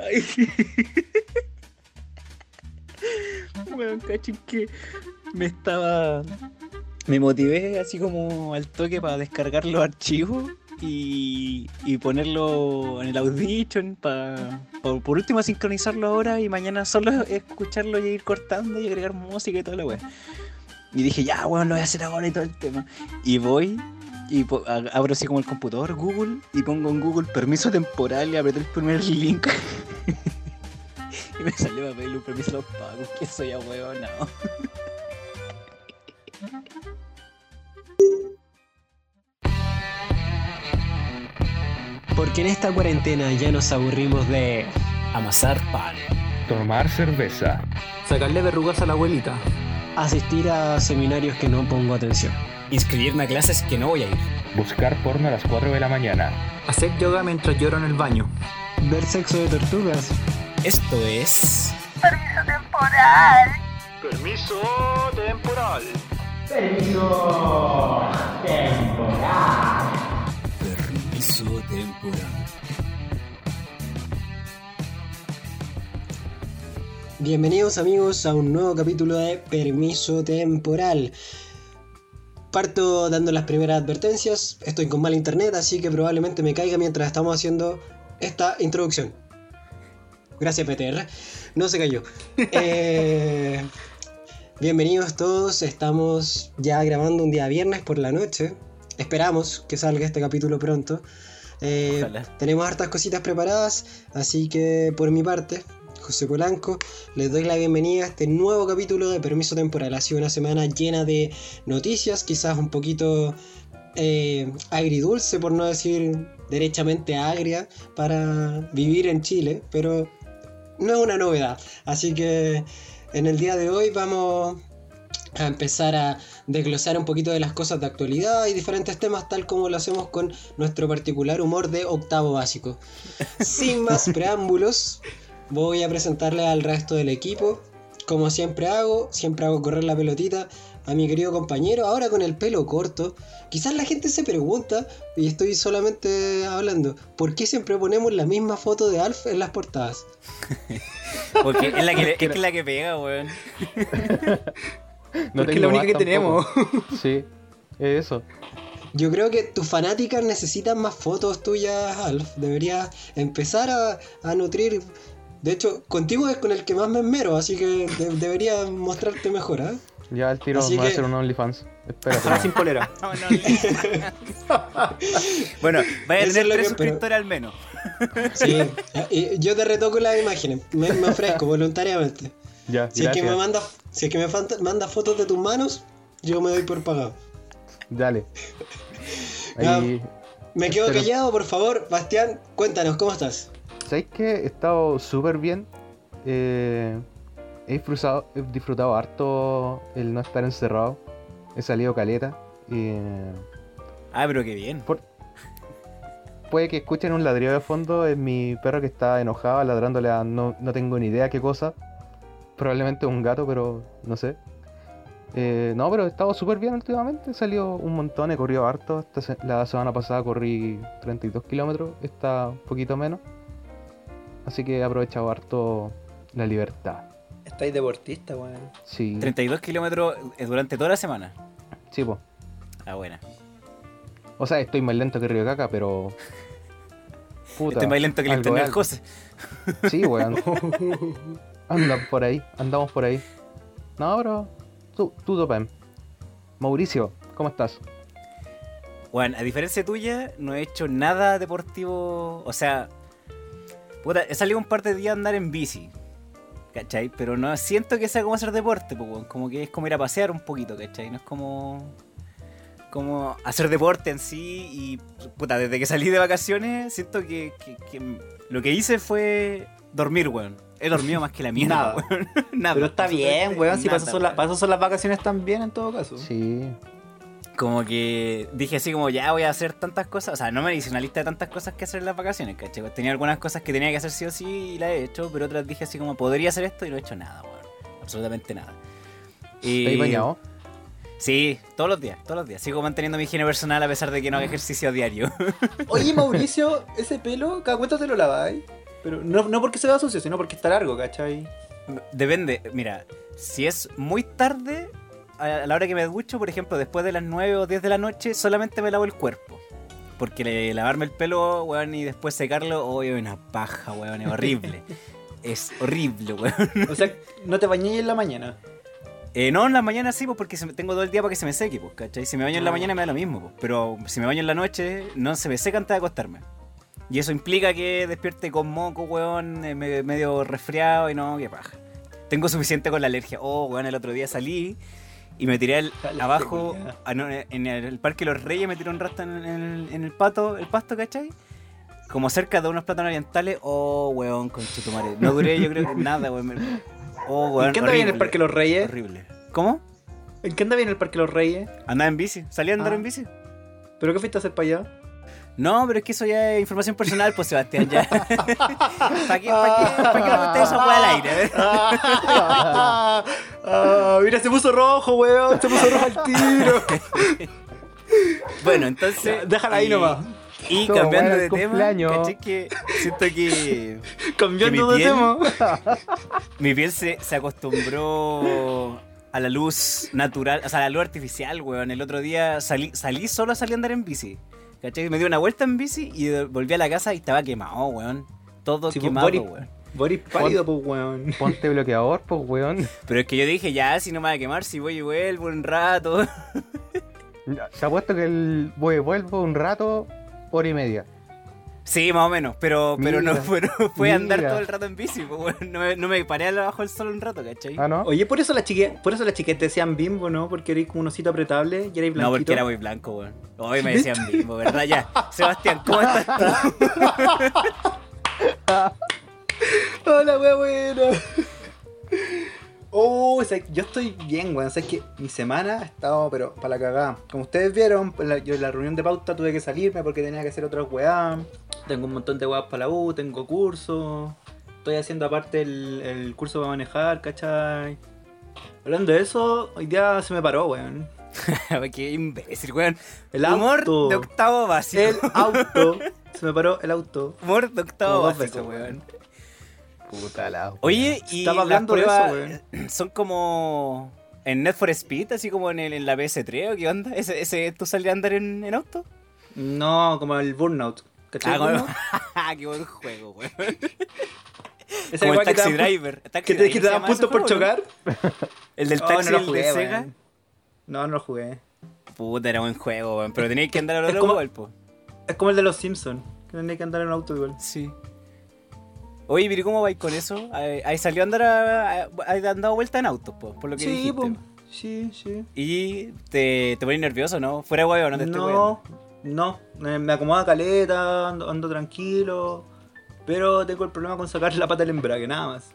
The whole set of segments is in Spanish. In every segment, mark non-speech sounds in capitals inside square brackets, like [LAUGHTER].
[LAUGHS] Cacho que me estaba. Me motivé así como al toque para descargar los archivos y, y ponerlo en el Audition para por, último sincronizarlo ahora y mañana solo escucharlo y ir cortando y agregar música y toda la weá. Y dije, ya, weón, lo voy a hacer ahora y todo el tema. Y voy y abro así como el computador Google y pongo en Google permiso temporal y apreté el primer link. [LAUGHS] [LAUGHS] y me salió a pedirle un permiso a los pagos, que soy a weón, no. Porque en esta cuarentena ya nos aburrimos de Amasar pan. Tomar cerveza. Sacarle verrugas a la abuelita. asistir a seminarios que no pongo atención. Inscribirme a clases que no voy a ir. Buscar porno a las 4 de la mañana. Hacer yoga mientras lloro en el baño. Ver sexo de tortugas. Esto es. Permiso temporal. Permiso temporal. Permiso temporal. Bienvenidos amigos a un nuevo capítulo de Permiso Temporal. Parto dando las primeras advertencias. Estoy con mal internet, así que probablemente me caiga mientras estamos haciendo esta introducción. Gracias PTR. No se cayó. Eh, [LAUGHS] bienvenidos todos. Estamos ya grabando un día viernes por la noche. Esperamos que salga este capítulo pronto. Eh, tenemos hartas cositas preparadas, así que por mi parte, José Polanco, les doy la bienvenida a este nuevo capítulo de Permiso Temporal. Ha sido una semana llena de noticias, quizás un poquito eh, agridulce, por no decir derechamente agria, para vivir en Chile, pero no es una novedad. Así que en el día de hoy vamos a empezar a desglosar un poquito de las cosas de actualidad y diferentes temas tal como lo hacemos con nuestro particular humor de octavo básico. Sin más [LAUGHS] preámbulos, voy a presentarle al resto del equipo. Como siempre hago, siempre hago correr la pelotita a mi querido compañero, ahora con el pelo corto. Quizás la gente se pregunta, y estoy solamente hablando, ¿por qué siempre ponemos la misma foto de Alf en las portadas? [LAUGHS] Porque es la que, es que es la que pega, weón. [LAUGHS] No Porque es la única que tenemos. tampoco. Sí, es eso. Yo creo que tus fanáticas necesitan más fotos tuyas, Alf. Deberías empezar a, a nutrir. De hecho, contigo es con el que más me esmero, así que de- deberías mostrarte mejor, ¿eh? Ya el tiro Así me va a hacer un OnlyFans. Espérate. Ahora sin polera. [LAUGHS] [LAUGHS] bueno, vaya a tener tres pero- suscriptores al menos. Sí. y yo te retoco las imágenes. Me, me ofrezco voluntariamente. [LAUGHS] Ya, Si es que me manda, si es que me manda fotos de tus manos, yo me doy por pagado. Dale. Me quedo Pero- callado, por favor. Bastián, cuéntanos, ¿cómo estás? ¿Sabéis que he estado súper bien? Eh, he, disfrutado, he disfrutado harto el no estar encerrado. He salido caleta. y Ah, pero qué bien. puede que escuchen un ladrido de fondo. Es mi perro que está enojado, ladrándole a no, no tengo ni idea qué cosa. Probablemente un gato, pero no sé. Eh, no, pero he estado súper bien últimamente. He salido un montón, he corrido harto. Esta se- la semana pasada corrí 32 kilómetros, esta un poquito menos. Así que he aprovechado harto la libertad. Estáis deportista, weón. Sí, 32 kilómetros eh, durante toda la semana. sí, po. Ah, buena. O sea, estoy más lento que Río Caca, pero. [LAUGHS] Puta, Estoy más lento que el internet. José. Sí, weón. [LAUGHS] [LAUGHS] Andan por ahí, andamos por ahí. No, pero. Tú, tú topen. Mauricio, ¿cómo estás? Bueno, a diferencia tuya, no he hecho nada deportivo. O sea, puta, he salido un par de días a andar en bici. ¿Cachai? Pero no siento que sea como hacer deporte, po, weón. como que es como ir a pasear un poquito, ¿cachai? No es como. como hacer deporte en sí. Y puta, desde que salí de vacaciones, siento que, que- que lo que hice fue dormir, weón. He dormido más que la mierda, Nada. weón. [LAUGHS] Nada, Pero está bien, weón. Si eso, son son las vacaciones también, en todo caso. Sí. Como que dije así como ya voy a hacer tantas cosas, o sea, no me hice una lista de tantas cosas que hacer en las vacaciones, ¿cachai? Tenía algunas cosas que tenía que hacer sí o sí y las he hecho, pero otras dije así como podría hacer esto y no he hecho nada, weón. Absolutamente nada. Y... ¿Te has bañado? Sí, todos los días, todos los días. Sigo manteniendo mi higiene personal a pesar de que no hago ejercicio a diario. [LAUGHS] Oye, Mauricio, ese pelo, ¿cada cuánto te lo lavas? Pero no, no porque se vea sucio, sino porque está largo, ¿cachai? Depende, mira, si es muy tarde, a la hora que me ducho, por ejemplo, después de las 9 o 10 de la noche, solamente me lavo el cuerpo. Porque le- lavarme el pelo, weón, y después secarlo, oh, es una paja, weón, es horrible. [LAUGHS] es horrible, weón. O sea, no te bañé en la mañana. Eh, no, en la mañana sí, pues porque se me- tengo todo el día para que se me seque, pues, ¿cachai? Si me baño en la Ah. mañana me da lo mismo, pues. Pero si me baño en la noche, no se me seca antes de acostarme. Y eso implica que despierte con moco, weón, eh, me- medio resfriado y no, qué paja. Tengo suficiente con la alergia. Oh, weón, el otro día salí y me tiré el- abajo, no, en el Parque Los Reyes, me tiré un rato en, el, en el pato, el pasto, ¿cachai? Como cerca de unos plátanos orientales, oh, weón, con chutumare. No duré, yo creo, nada, weón. Oh, weón. ¿En qué anda bien el. Parque Los Reyes? Horrible. ¿Cómo? ¿En qué anda bien el Parque Los Reyes? Andaba en bici, salí a andar Ah. en bici. ¿Pero qué fuiste a hacer para allá? No, pero es que eso ya es información personal, pues Sebastián, ya. [LAUGHS] ¿Para qué, pa' qué, pa' qué weá al aire? A. Ah, mira, se puso rojo, weón. Se puso rojo al tiro. [LAUGHS] Bueno, entonces. Déjala ahí y- nomás. Y Todo cambiando de tema, caché que siento que Cambiando Que mi de piel- tema. [LAUGHS] mi piel se, se acostumbró a la luz natural, o sea, a la luz artificial, weón. El otro día salí, salí solo salí a andar en bici. ¿Cachai? Me di una vuelta en bici y volví a la casa y estaba quemado, weón. Todo Sí, pues, quemado, Boris- weón. Boris pálido, pues, weón. [LAUGHS] Ponte bloqueador, pues, weón. Pero es que yo dije, ya, si no me va a quemar, si voy y vuelvo un rato. [LAUGHS] Se ha puesto que el voy vuelvo un rato, hora y media. Sí, más o menos, pero, pero no [LAUGHS] fue andar todo el rato en bici, pues, weón. no, me, no me paré abajo del sol un rato, ¿cachai? Ah, ¿no? Oye, por eso las chiquillas, por eso las chiquillas te decían bimbo, ¿no? Porque erais como un osito apretable y erais blanquito. no, porque era muy blanco, weón. Hoy me decían mismo, ¿verdad? Ya. [LAUGHS] Sebastián, ¿cómo estás tú? [LAUGHS] Hola, wea buena. Oh, o sea, yo estoy bien, weón. O sea, es que mi semana ha estado, pero para la cagada. Como ustedes vieron, en la- yo en la reunión de pauta tuve que salirme porque tenía que hacer otras weá. Tengo un montón de weas para la U, tengo cursos. Estoy haciendo aparte el, el curso para manejar, ¿cachai? Hablando de eso, hoy día se me paró, weón. [LAUGHS] Qué imbécil, weón. El Humor auto. de octavo básico. El auto. se me paró el auto. Humor de octavo básico, weón. Puta la. Oye, y Estaba hablando de eso, pruebas son como en Net for Speed, así como en, el, en la PS3 o qué onda. ¿Ese, ese tú salías a andar en, en auto? No, como el burnout. ¿Cachai? Ah, [LAUGHS] qué buen juego, weón. Esa Como el que Taxi pu- Driver. Taxi Que te, Driver que te dan puntos por chocar. El del Oh, taxi no lo jugué, de. Sega. No, no lo jugué. Puta, era buen juego, weón. Pero tenías que andar a lo loco como- igual, po. Es como el de los Simpsons. Que tenía que andar en un auto igual. Sí. Oye, pero ¿cómo vais con eso? ¿Ahí ahí salió a andar a, dado vuelta en autos, po, por lo que Sí, dijiste. po. Sí, sí. Y te, te pones nervioso, ¿no? Fuera huevo, no te estoy No, no. Me, me acomoda caleta, ando, ando tranquilo. Pero tengo el problema con sacar la pata del embrague, nada más.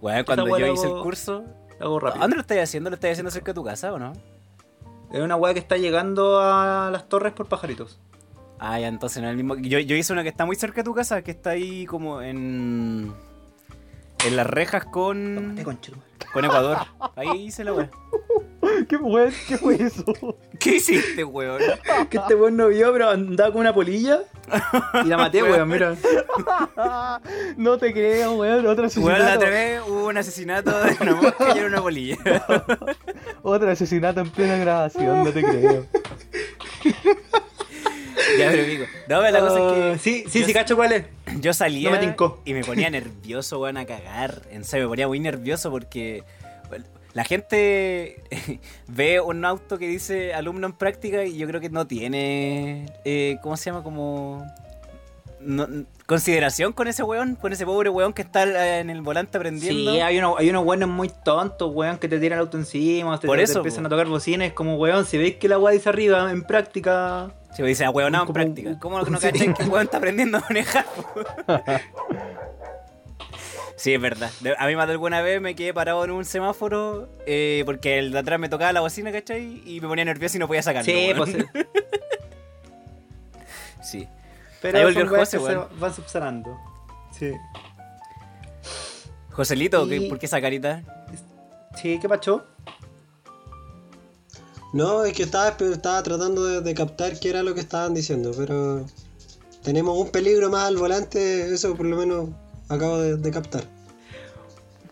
Weón, cuando yo hice el curso. Lo hago rápido. ¿Dónde lo estás haciendo? ¿Lo estás haciendo cerca de tu casa o no? Es una weá que está llegando a las torres por pajaritos. Ah, ya, entonces no es el mismo. Yo, yo hice una que está muy cerca de tu casa, que está ahí como en. En las rejas con. Con Ecuador. Ahí hice la weá. [LAUGHS] ¿Qué fue? ¿Qué fue eso? [LAUGHS] ¿Qué hiciste, weón? Que este weón no vio, pero andaba con una polilla. Y la maté, weón, mira. [LAUGHS] no te creo, weón. Otro Weón, la asesinato. otra vez hubo un asesinato de una mosca y era una bolilla. Otro asesinato en plena grabación, no te creo. ya, pero digo. No, pero la cosa es que. Ah, Sí, sí, yo- sí, cacho cuál es. Yo salía No me tincó. y me ponía nervioso, weón, a cagar. En serio, me ponía muy nervioso porque bueno, la gente [LAUGHS] ve un auto que dice alumno en práctica y yo creo que no tiene, eh, ¿cómo se llama? Como... no- consideración con ese weón, con ese pobre weón que está en el volante aprendiendo. Sí, hay unos, hay unos weones muy tontos, weón, que te tiran el auto encima, te, Por te eso, empiezan a tocar bocines, como weón, si veis que la weá dice arriba en práctica. Se dice, ah, weón, en Como- práctica. ¿Cómo no [LAUGHS] Sí. cachai que el weón está aprendiendo a manejar? [LAUGHS] sí, es verdad. De- A mí más de alguna vez me quedé parado en un semáforo eh, porque el de atrás me tocaba la bocina, ¿cachai? Y me ponía nervioso y no podía sacarlo. Sí, pues [LAUGHS] sí. Pero Ahí volvió José, que se van subsanando. Sí. Joselito, ¿qué- Y- ¿por qué esa carita? Sí, ¿qué pacho? No, es que estaba, estaba tratando de, de captar qué era lo que estaban diciendo, pero tenemos un peligro más al volante, eso por lo menos acabo de, de captar.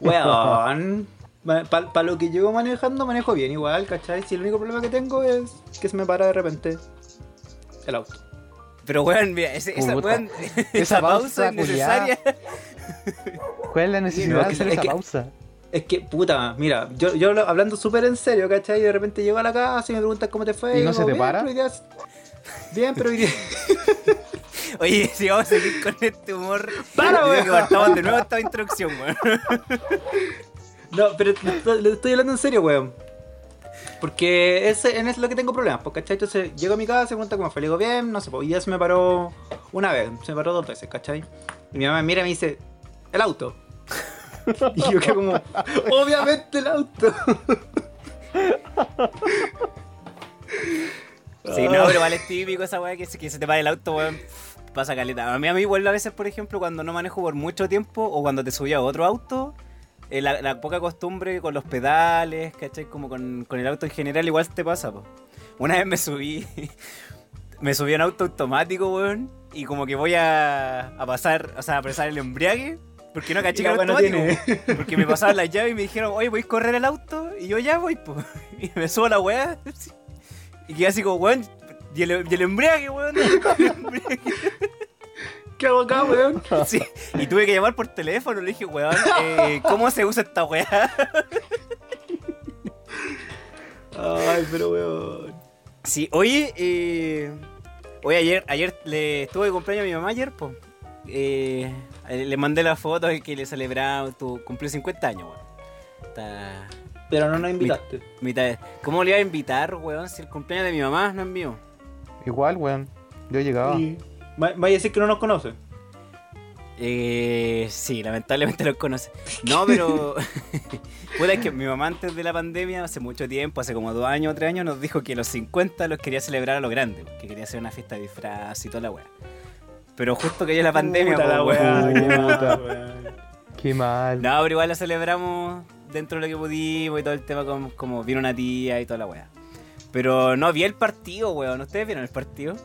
Weón. Para lo que llevo manejando, manejo bien igual, ¿cachai? Si el único problema que tengo es que se me para de repente el auto. Pero weón, mira, ese- esa, weón, [LAUGHS] pausa pausa innecesaria. ¿Cuál es la necesidad no, de es hacer esa es que- pausa? Es que, puta, mira, yo, yo hablando súper en serio, ¿cachai? Y de repente llego a la casa y me preguntas cómo te fue. ¿Y no digo, se te "Bien, para?" día- Bien, pero hoy día... [LAUGHS] Oye, si vamos a seguir con este humor, Para, weón. que partamos de nuevo esta introducción, weón. [LAUGHS] No, pero le estoy, hablando en serio, weón. Porque ese, en eso es lo que tengo problemas, pues, ¿cachai? Entonces llego a mi casa y pregunta cómo fue. Le digo, bien, no sé, pues hoy día se me paró una vez, se me paró dos veces, ¿cachai? Y mi mamá me mira y me dice, el auto. [LAUGHS] Y yo quedo como, obviamente el auto. Sí, no, pero vale es típico esa weá que, se- que se te para el auto, weón. Pasa caleta. A mí, a mí igual a veces, por ejemplo, cuando no manejo por mucho tiempo o cuando te subí a otro auto, eh, la, la poca costumbre con los pedales, ¿cachai? Como con, con el auto en general, igual te pasa, po. Una vez me subí, [LAUGHS] me subí a un auto automático, weón, y como que voy a, a pasar, o sea, a presar el embriague, porque no caché que la era weá no automático. tiene. Porque me pasaban las llaves y me dijeron, oye, ¿podéis correr el auto? Y yo ya voy, pues. [LAUGHS] Y me subo a la weá. [LAUGHS] Y quedé así como, weón. Y el, y el embriague, weón. [LAUGHS] el embriague. ¿Qué hago acá, weón? [LAUGHS] Sí. Y tuve que llamar por teléfono. Le dije, weón, eh, ¿cómo se usa esta weá? Ay, pero weón. Sí, oye, eh, oye, ayer, ayer le estuve de cumpleaños a mi mamá ayer, pues. Eh, le mandé la foto que le celebraba, tu, cumplió 50 años, weón. Está Pero no nos invitaste. mitad. ¿Cómo le iba a invitar, weón, si el cumpleaños de mi mamá no es mío? Igual, weón. Yo llegaba. Y- Va- Vaya a decir que no nos conoce. Eh, sí, lamentablemente los conoce. No, pero. [LAUGHS] [LAUGHS] Puta, es que mi mamá antes de la pandemia, hace mucho tiempo, hace como dos años, tres años, nos dijo que los 50 los quería celebrar a lo grande, que quería hacer una fiesta de disfraz y toda la weá. Pero justo que ya la pandemia, Puta la weá, mal. Qué mal. No, pero igual la celebramos dentro de lo que pudimos y todo el tema, como, como vino una tía y toda la weá. Pero no vi el partido, weón. ¿Ustedes vieron el partido?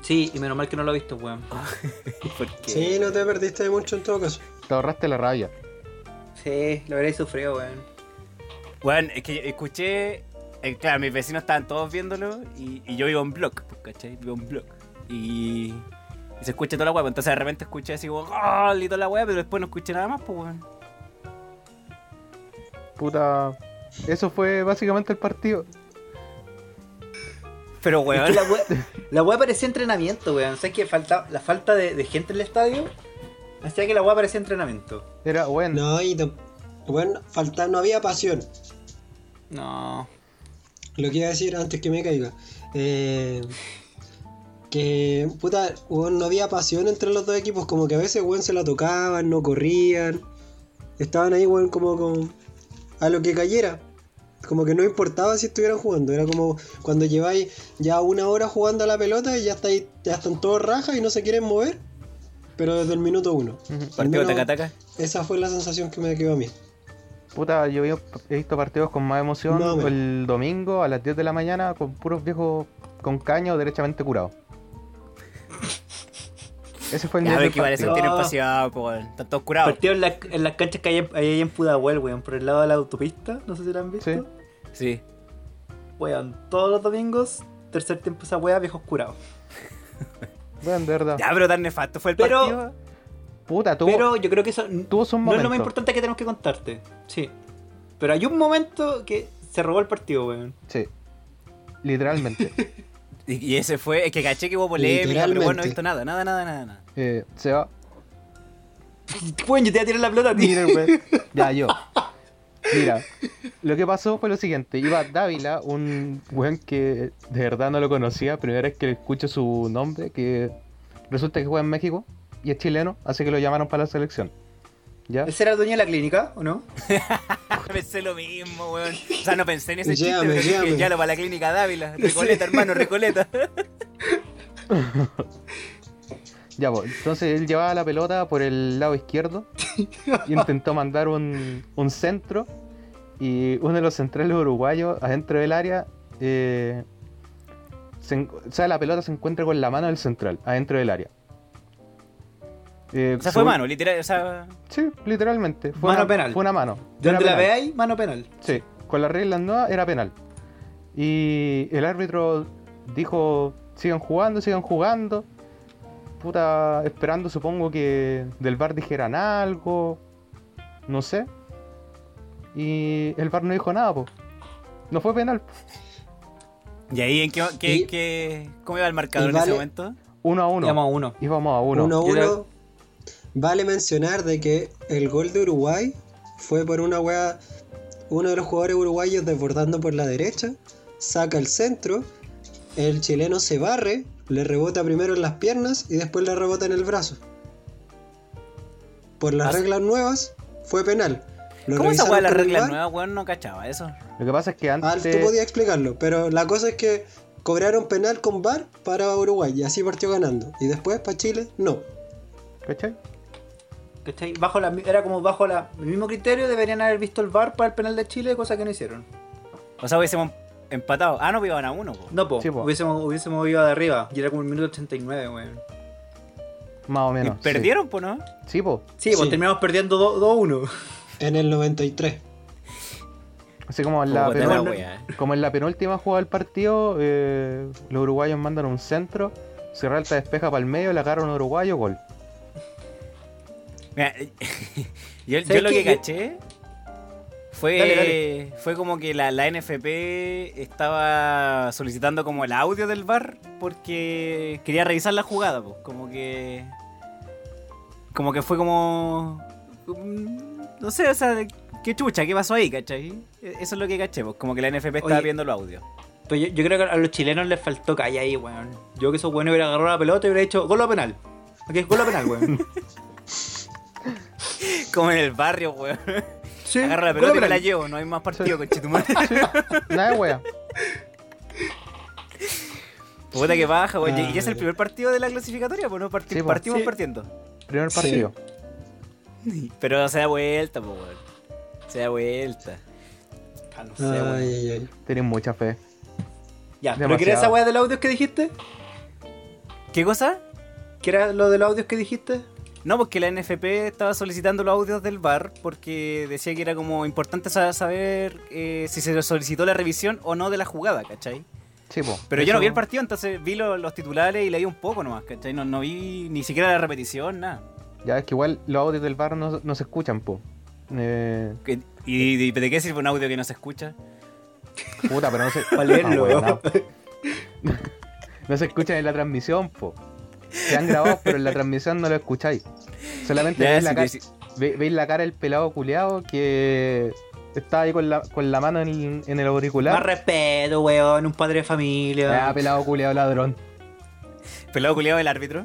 Sí, y menos mal que no lo he visto, weón. [LAUGHS] Porque... Sí, no te perdiste de mucho en todo caso. Te ahorraste la rabia. Sí, lo habréis sufrido, weón. Bueno, es que escuché. eh, claro, mis vecinos estaban todos viéndolo y, y yo vivo en blog, pues, ¿cachai? Vivo en blog. Y, y se escucha toda la weá, pues, entonces de repente escuché así ¡Gol! y toda la weá, pero después no escuché nada más, pues weón. Puta. Eso fue básicamente el partido. Pero Es weón. que la weá, [LAUGHS] la weá parecía entrenamiento, weón. ¿Sabes que falta, la falta de, de gente en el estadio hacía que la weá parecía entrenamiento? Era, bueno. No, y bueno, falta, no había pasión. No. Lo que iba a decir antes que me caiga. Eh, que, puta, weón, no había pasión entre los dos equipos. Como que a veces, weón, se la tocaban, no corrían. Estaban ahí, weón, como con. A lo que cayera. Como que no importaba si estuvieran jugando. Era como cuando lleváis ya una hora jugando a la pelota y ya, estáis, ya están todos rajas y no se quieren mover. Pero desde el minuto uno. Partido menos taca-taca. Esa fue la sensación que me quedó a mí. Puta, yo he visto partidos con más emoción No, el domingo a las 10 de la mañana con puros viejos con caño derechamente curados. Ese fue el nivel que eso partido. tienen pasión, pues weón. Están todos curados. Partido en, la- en las canchas que hay, en- hay ahí en Pudahuel, weón, por el lado de la autopista. No sé si lo han visto. Sí. Sí. Weón, todos los domingos, tercer tiempo esa weá, viejos curados. [LAUGHS] Bueno, de verdad. Ya, pero tan nefasto fue el Pero- partido. Puta, tuvo, Pero yo creo que eso tuvo no es lo más importante que tenemos que contarte. Sí. Pero hay un momento que se robó el partido, weón. Sí. Literalmente. [LAUGHS] [LAUGHS] Y, ese fue, es que caché que hubo polémica, pero bueno, no he visto nada, nada, nada, nada. nada. eh, se va. Weón, yo te voy a tirar la pelota a ti. Mira, güey. [LAUGHS] Ya, yo. Mira, lo que pasó fue lo siguiente. Iba Dávila, un weón que de verdad no lo conocía. Primera vez que escucho su nombre, que resulta que juega en México y es chileno, así que lo llamaron para la selección. ¿Ya? ¿Ese era el dueño de la clínica o no? [LAUGHS] Pensé lo mismo, weón. O sea, no pensé en ese chiste, pero ya lo para la clínica Dávila. [LAUGHS] Recoleta, hermano, Recoleta. [LAUGHS] Ya, pues, entonces él llevaba la pelota por el lado izquierdo y intentó mandar un, un centro y uno de los centrales uruguayos adentro del área eh, se o sea, la pelota se encuentra con la mano del central, adentro del área. Eh, O sea, fue mano, literal. O sea, Sí, literalmente. Fue Mano una, penal. Fue una mano. Donde la veáis, mano penal. Sí, con las reglas nuevas era penal. Y el árbitro dijo, sigan jugando, sigan jugando. Puta, esperando supongo que del VAR dijeran algo. No sé. Y el VAR no dijo nada, po. No fue penal. ¿y ahí en qué, qué, Y- qué- cómo iba el marcador en ese momento? Uno a uno. Íbamos a uno. Íbamos a uno. 1 Yo 1 creo- Vale mencionar de que el gol de Uruguay fue por una wea. Uno de los jugadores uruguayos desbordando por la derecha, saca el centro, el chileno se barre, le rebota primero en las piernas y después le rebota en el brazo. Por las Ah, reglas nuevas, fue penal. Lo ¿Cómo esa weá las reglas nuevas, weón? No cachaba eso. Lo que pasa es que Ah, antes... tú podías explicarlo, pero la cosa es que cobraron penal con VAR para Uruguay y así partió ganando. Y después para Chile, no. ¿Cachai? ¿Cachai? Bajo la, era como bajo la, el mismo criterio, deberían haber visto el VAR para el penal de Chile, cosa que no hicieron. O sea, hubiésemos empatado. Ah, no, iban a uno, po. No, po, Sí, po. Hubiésemos, hubiésemos ido de arriba. Y era como el minuto 89, weón. Más o Y menos. sí. perdieron, po, ¿no? Sí, po. Sí, pues Sí. terminamos perdiendo 2-1. En el 93. Así como en la, penul- wea. como en la penúltima jugada del partido, eh, los uruguayos mandan un centro, Serralta despeja para el medio, le agarra un uruguayo, gol. Mira, [LAUGHS] yo, ¿Sabes yo lo que caché fue, Dale, dale. fue como que la, la NFP estaba solicitando como el audio del bar porque quería revisar la jugada, pues, como que como que fue como mm, no sé, o sea, qué chucha, qué pasó ahí, ¿cachai? Eso es lo que caché, pues, como que la NFP estaba Oye. viendo los audios. Pero yo, yo creo que a los chilenos les faltó calle ahí, weón. Yo que esos weones hubiera agarrado la pelota y hubiera dicho gol a penal. Aquí es gol a penal, weón. [LAUGHS] [LAUGHS] Como en el barrio, weón. Sí, Agarra la pelota y me la llevo, no hay más partido con Chitumar. Nada de wea. Puta que baja, weón. Ah, Y ya es el primer partido de la clasificatoria, pues no Parti- Sí, pues. partimos Sí. partiendo. Primer Sí. partido. [LAUGHS] Pero se da vuelta, pues, weón. Se da vuelta. Ah, no sé, weón. Ay, ay, ay. Tienen mucha fe. Ya, ¿pero Demasiado. qué era esa weá de los audios que dijiste? ¿Qué cosa? ¿Qué era lo de los audios que dijiste? No, porque la NFP estaba solicitando los audios del bar porque decía que era como importante sa- saber eh, si se solicitó la revisión o no de la jugada, ¿cachai? Sí, po. Pero yo no vi el partido, entonces vi lo- los titulares y leí un poco nomás, ¿cachai? No, no vi ni siquiera la repetición, nada. Ya es que igual los audios del bar no, no se escuchan, po. Eh, ¿Qué- ¿Y, y de qué sirve un audio que no se escucha? puta, pero no se. [LAUGHS] Leerlo, Ah, no. [LAUGHS] No se escuchan en la transmisión, po. Se han grabado, pero en la transmisión no lo escucháis. Solamente veis, la cara, sí. ve- veis la cara del pelado culeado que está ahí con la, con la mano en, en el Más auricular. respeto, weón. Un padre de familia. Ah, pelado culeado ladrón. ¿Pelado culiado el árbitro?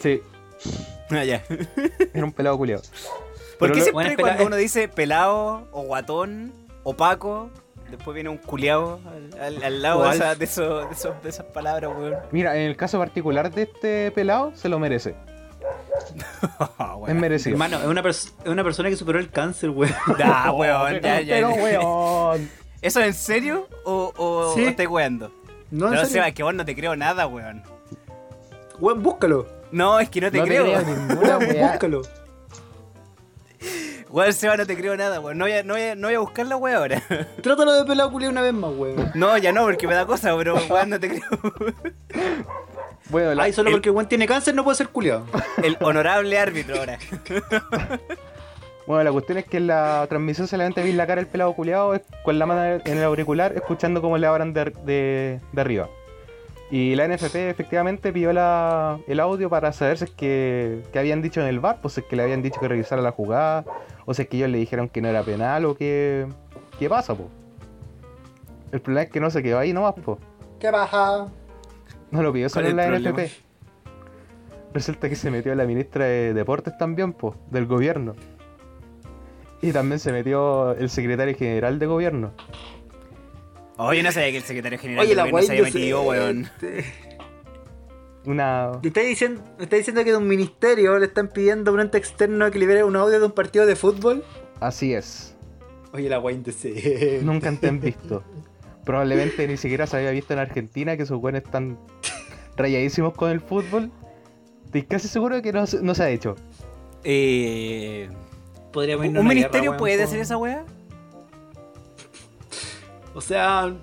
Sí, [LAUGHS] Ah, ya. era un pelado culeado. ¿Por qué siempre Bueno, cuando pela- uno dice pelado o guatón o paco, después viene un culiao al, al- al lado de, alf. esa- de, eso- de esos- de esas palabras, weón? Mira, en el caso particular de este pelado, se lo merece. [LAUGHS] Es merecido. Hermano, es una, es una persona que superó el cáncer, weón. [LAUGHS] Ya, weón, ya, ya. Pero, weón. ¿Eso es en serio o, o, Sí. o estás weando? No, No. Seba, es que vos no te creo nada, weón. Weón, búscalo. No, es que no te No te creo. creo ninguna [LAUGHS] Weón, búscalo. Weón, Seba, no te creo nada, weón. No voy a, no voy a, no voy a buscar la weá ahora. [LAUGHS] Trátalo de pelado culiao una vez más, weón. No, ya no, porque me da cosa, pero weón, no te creo. [LAUGHS] Bueno, la- Ay, solo el- porque weón tiene cáncer no puede ser culiao. [LAUGHS] El honorable árbitro ahora. Bueno, la cuestión es que en la transmisión solamente vi la cara del pelado culeado con la mano en el auricular, escuchando cómo le hablan de, de, de arriba. Y la NFP efectivamente pidió la- el audio para saber si es que, que habían dicho en el bar, pues es que le habían dicho que revisara la jugada, o si es que ellos le dijeron que no era penal, o que. ¿Qué pasa, po? El problema es que no se quedó ahí nomás, po. ¿Qué baja? No lo pidió solo ¿Cuál la NFP. problema? Resulta que se metió la ministra de Deportes también, po, del gobierno. Y también se metió el secretario general de gobierno. Oye, no sabía que el secretario general Oye, del la gobierno se había metido, weón. Una. ¿Me estáis diciendo, me estáis diciendo que de un ministerio le están pidiendo a un ente externo que libere un audio de un partido de fútbol? Así es. Oye, la weá indecente. Nunca te han visto. [LAUGHS] probablemente ni siquiera se había visto en Argentina, que sus buenos están rayadísimos con el fútbol. Estoy casi seguro de que no, se- no se ha hecho. Eh, Podríamos irnos a ¿Un ministerio guerra, puede hacer esa weá? O sea.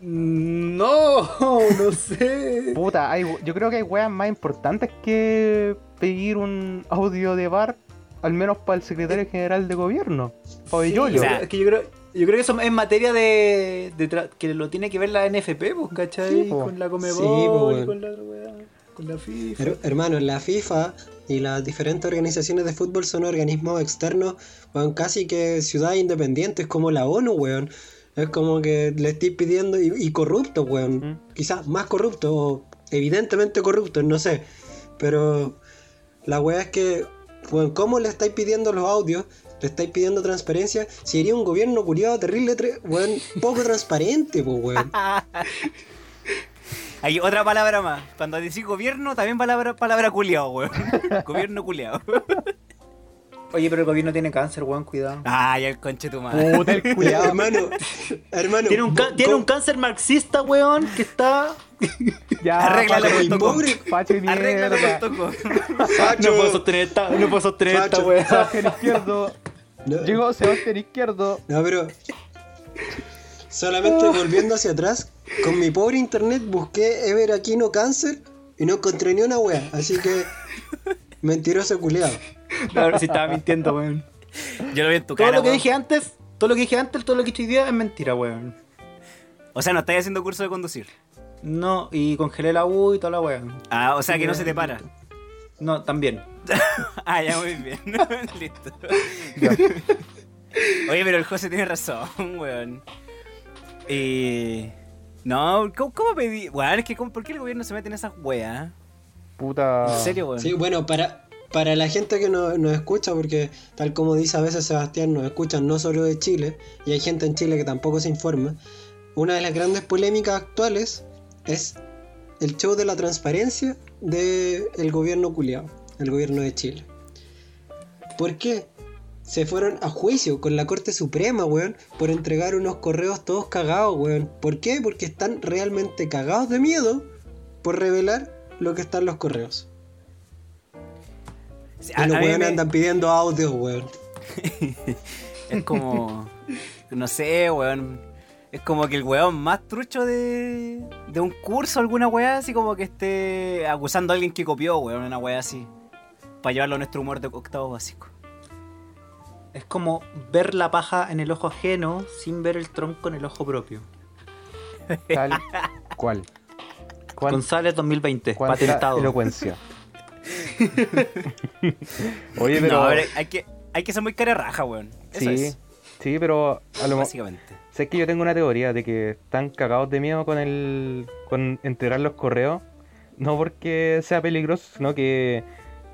Mm, No, [LAUGHS] no sé. Puta, hay, yo creo que hay weas más importantes que pedir un audio de bar, al menos para el secretario general de gobierno, Sí, o sea, es que yo creo, yo creo que eso es materia de, de tra- que lo tiene que ver la NFP, pues, ¿cachai? Sí. Con la Sí, Comebol y con la weá, con la FIFA. Her- hermano, la FIFA y las diferentes organizaciones de fútbol son organismos externos, weón, casi que ciudades independientes como la ONU, weón. Es como que le estoy pidiendo, y, y corruptos, weón. Mm. Quizás más corruptos, o evidentemente corruptos, no sé. Pero la weá es que, weón, ¿cómo le estáis pidiendo los audios? Le estáis pidiendo transparencia. Si sería un gobierno culiado terrible, weón, poco transparente, pues, weón. [LAUGHS] Hay otra palabra más. Cuando decís gobierno, también palabra, palabra culiao, weón. [LAUGHS] gobierno culiao. [LAUGHS] Oye, pero el gobierno tiene cáncer, weón, cuidado. Ay, el conche tu madre. Puta el Ya, culiao. hermano, hermano. Tiene un, ca- ¿cómo- tiene un cáncer marxista, weón, que está. [LAUGHS] Ya, Arréglalo con Toco. pobre, y Arréglalo con toco. No puedo sostener esta, no puedo sostener esta, Facho. weón. Sebastián Izquierdo. No. Llegó Sebastián Izquierdo. No, pero. Solamente volviendo hacia atrás, con mi pobre internet busqué Ever Aquino Cáncer y no encontré ni una wea. Así que. Mentiroso [LAUGHS] culiado. Claro, si estaba mintiendo, weón. Yo lo vi en tu Todo cara. lo que weón. dije antes, todo lo que dije antes, todo lo que he hoy día es mentira, weón. O sea, no estáis haciendo curso de conducir. No, y congelé la U y toda la weón. Ah, o sea que no se te para. No, también. [LAUGHS] Ah, ya muy bien. [LAUGHS] Listo. Ya. Oye, pero el José tiene razón, weón. Eh. No, ¿cómo, cómo pedí? Weón, es que ¿cómo- ¿por qué el gobierno se mete en esas weas? Puta. ¿En serio, weón? Sí, bueno, para, para la gente que no- nos escucha, porque tal como dice a veces Sebastián, nos escuchan no solo de Chile, y hay gente en Chile que tampoco se informa, una de las grandes polémicas actuales es el show de la transparencia del gobierno culiado, el gobierno de Chile. ¿Por qué? Se fueron a juicio con la Corte Suprema, weón, por entregar unos correos todos cagados, weón. ¿Por qué? Porque están realmente cagados de miedo por revelar lo que está en los correos. Sí, Y los a mí weones me- andan pidiendo audios, weón. [LAUGHS] Es como. No sé, weón. Es como que el weón más trucho de, de un curso, alguna weá, así como que esté acusando a alguien que copió, weón, una weá así. Para llevarlo a nuestro humor de octavo básico. Es como ver la paja en el ojo ajeno sin ver el tronco en el ojo propio. Tal cual. Cuán- González 2020, cuánta patentado. elocuencia. [LAUGHS] [LAUGHS] Oye, pero. No, a ver, hay que, hay que ser muy cara raja, weón. Eso sí, es, sí, pero a lo básicamente. Sé que yo tengo una teoría de que están cagados de miedo con el con entregar los correos, no porque sea peligroso, sino que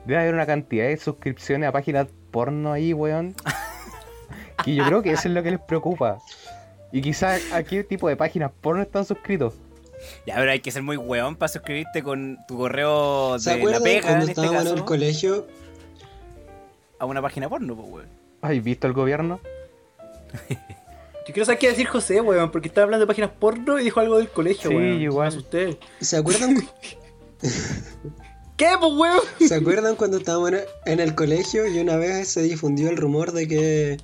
debe haber una cantidad de suscripciones a páginas porno ahí, weón. [LAUGHS] que yo creo que eso es lo que les preocupa. Y quizás a qué tipo de páginas porno están suscritos. Ya, pero hay que ser muy weón para suscribirte con tu correo ¿Se de la acuerdan pega, cuando en este estábamos en el colegio? a una página porno, pues, weón. ¿Has visto el gobierno? Yo quiero saber qué decir José, weón, porque estaba hablando de páginas porno y dijo algo del colegio, Sí, weón. igual. Me asusté. ¿Se acuerdan, [LAUGHS] ¿Qué, pues, weón? ¿Se acuerdan cuando estábamos en el- en el colegio y una vez se difundió el rumor de que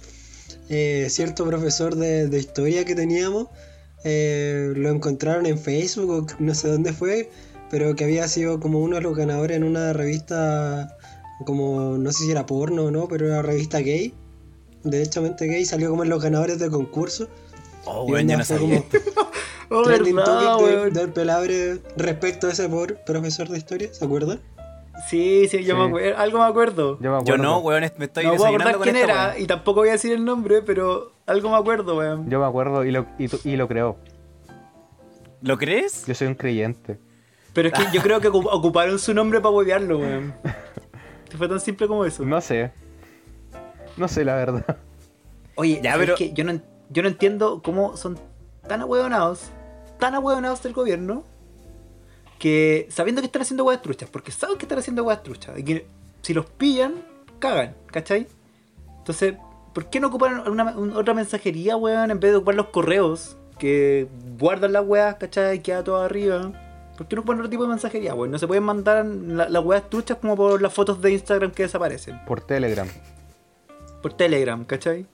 eh, cierto profesor de, de historia que teníamos eh, lo encontraron en Facebook o no sé dónde fue, pero que había sido como uno de los ganadores en una revista, como no sé si era porno o no, pero era una revista gay, derechamente gay, salió como en los ganadores del concurso. Oh, y yo onda no fue como [LAUGHS] Oh, trending verdad, topic de- del pelabre respecto a ese por profesor de historia, ¿se acuerdan? Sí, sí, yo Sí. me acuerdo. Algo me acuerdo. Yo me Yo acuerdo. no, weón, me estoy no puedo desayunando acordar con quién esta era weón. y tampoco voy a decir el nombre, pero algo me acuerdo, weón. Yo me acuerdo y lo, y, lo creo. ¿Lo crees? Yo soy un creyente. Pero es que yo creo que ocup- ocuparon su nombre para huevearlo, weón. [LAUGHS] Fue tan simple como eso. No sé. No sé la verdad. Oye, Ya, pero- que yo no, yo no entiendo cómo son tan ahueonados, tan ahueonados del gobierno, que sabiendo que están haciendo huevas truchas, porque saben que están haciendo huevas truchas, y que si los pillan, cagan, ¿cachai? Entonces, ¿por qué no ocupan una, un- otra mensajería, weón, en vez de ocupar los correos? que guardan las weas, ¿cachai? Y queda todo arriba. ¿Por qué no ponen otro tipo de mensajería, weón? No se pueden mandar la- las weas truchas como por las fotos de Instagram que desaparecen. Por Telegram. Por Telegram, ¿cachai?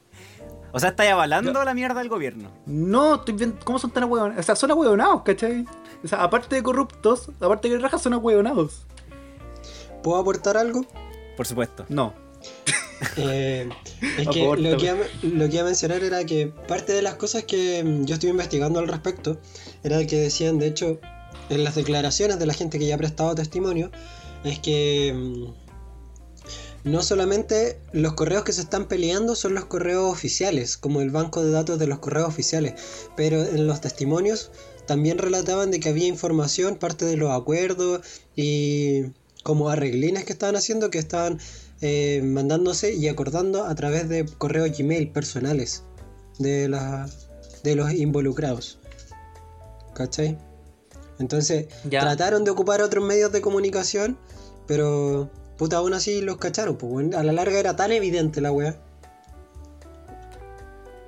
O sea, estáis avalando la mierda del gobierno. No, estoy viendo cómo son tan ahueonados. O sea, son ahueonados, ¿cachai? O sea, aparte de corruptos, aparte de que rajas, son ahueonados. ¿Puedo aportar algo? Por supuesto. No. [LAUGHS] Eh, es que lo que, iba, a- lo que iba a mencionar era que parte de las cosas que mm, yo estuve investigando al respecto era que decían, de hecho, en las declaraciones de la gente que ya ha prestado testimonio, es que mm, no solamente los correos que se están peleando son los correos oficiales, como el banco de datos de los correos oficiales, pero en los testimonios también relataban de que había información, parte de los acuerdos y como arreglines que estaban haciendo que estaban eh, mandándose y acordando a través de correos Gmail personales de, la, de los involucrados. ¿Cachai? Entonces Ya. trataron de ocupar otros medios de comunicación, pero puta, aún así los cacharon. Pues, a la larga era tan evidente la weá.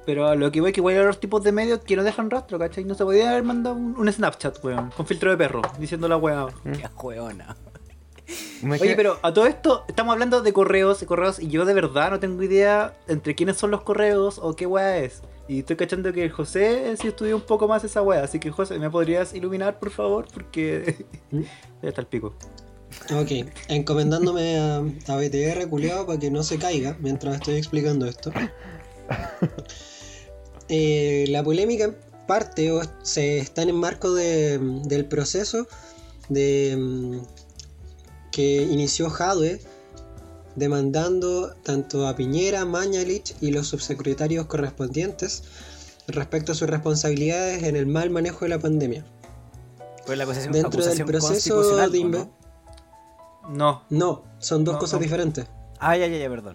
Pero a lo que voy que igual hay otros tipos de medios que no dejan rastro, ¿cachai? No se podía haber mandado un, un Snapchat, weón, con filtro de perro, diciendo la weá. Qué jueona. Imagina- Oye, pero a todo esto estamos hablando de correos y correos y yo de verdad no tengo idea entre quiénes son los correos o qué weá es. Y estoy cachando que José sí estudió un poco más esa weá, así que José, ¿me podrías iluminar por favor? Porque ya está el pico. Ok, encomendándome a, a BTR, culiado, para que no se caiga mientras estoy explicando esto. [LAUGHS] Eh, la polémica parte o se está en el marco de- del proceso de que inició Jadwe demandando tanto a Piñera, Mañalich y los subsecretarios correspondientes respecto a sus responsabilidades en el mal manejo de la pandemia. Pues la acusación, Dentro del proceso constitucional, de ¿o inve- ¿no? No, No, son dos No, cosas no. diferentes. Ah, ya, ya, ya, perdón.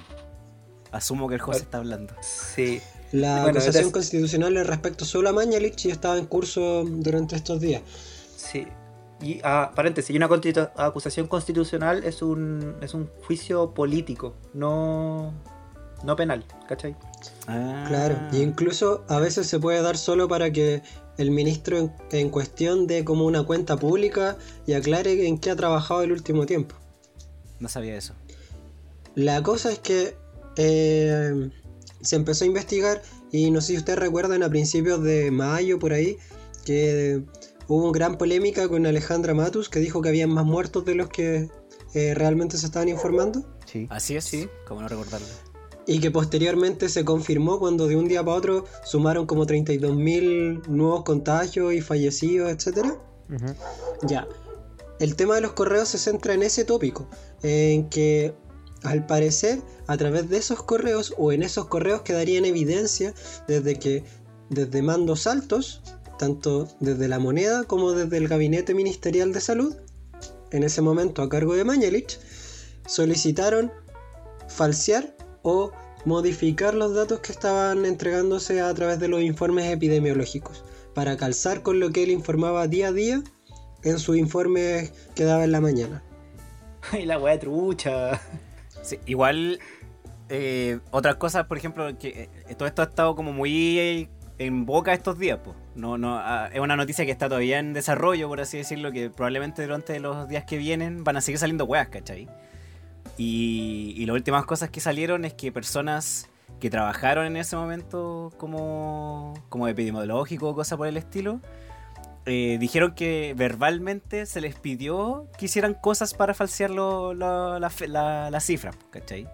Asumo que el José está hablando. sí. La Bueno, acusación eres- constitucional es respecto solo a Mañalich y estaba en curso durante estos días. Sí. Y, ah, paréntesis, y una constitu- acusación constitucional es un, es un juicio político, no, no penal, ¿cachai? Ah. Claro, y incluso a veces se puede dar solo para que el ministro en, en cuestión dé como una cuenta pública y aclare en qué ha trabajado el último tiempo. No sabía eso. La cosa es que eh, se empezó a investigar y no sé si ustedes recuerdan a principios de mayo por ahí que hubo gran polémica con Alejandra Matus que dijo que habían más muertos de los que eh, realmente se estaban informando Sí. Así es, Sí. Como no recordarlo. y que posteriormente se confirmó cuando de un día para otro sumaron como 32.000 nuevos contagios y fallecidos, etcétera. Ujú. Ya. El tema de los correos se centra en ese tópico, en que al parecer a través de esos correos o en esos correos quedaría en evidencia desde que desde mandos altos, tanto desde la moneda como desde el gabinete ministerial de salud, en ese momento a cargo de Mañalich, solicitaron falsear o modificar los datos que estaban entregándose a través de los informes epidemiológicos para calzar con lo que él informaba día a día en sus informes que daba en la mañana. [LAUGHS] Y la weá trucha. Sí, igual, eh, otras cosas, por ejemplo, que eh, todo esto ha estado como muy en boca estos días, pues. No, no, ah, es una noticia que está todavía en desarrollo, por así decirlo, que probablemente durante los días que vienen van a seguir saliendo weas, ¿cachai? Y, y las últimas cosas que salieron es que personas que trabajaron en ese momento como, como epidemiológico o cosa por el estilo, eh, dijeron que verbalmente se les pidió que hicieran cosas para falsear lo- la, fe- la, la cifra, ¿cachai?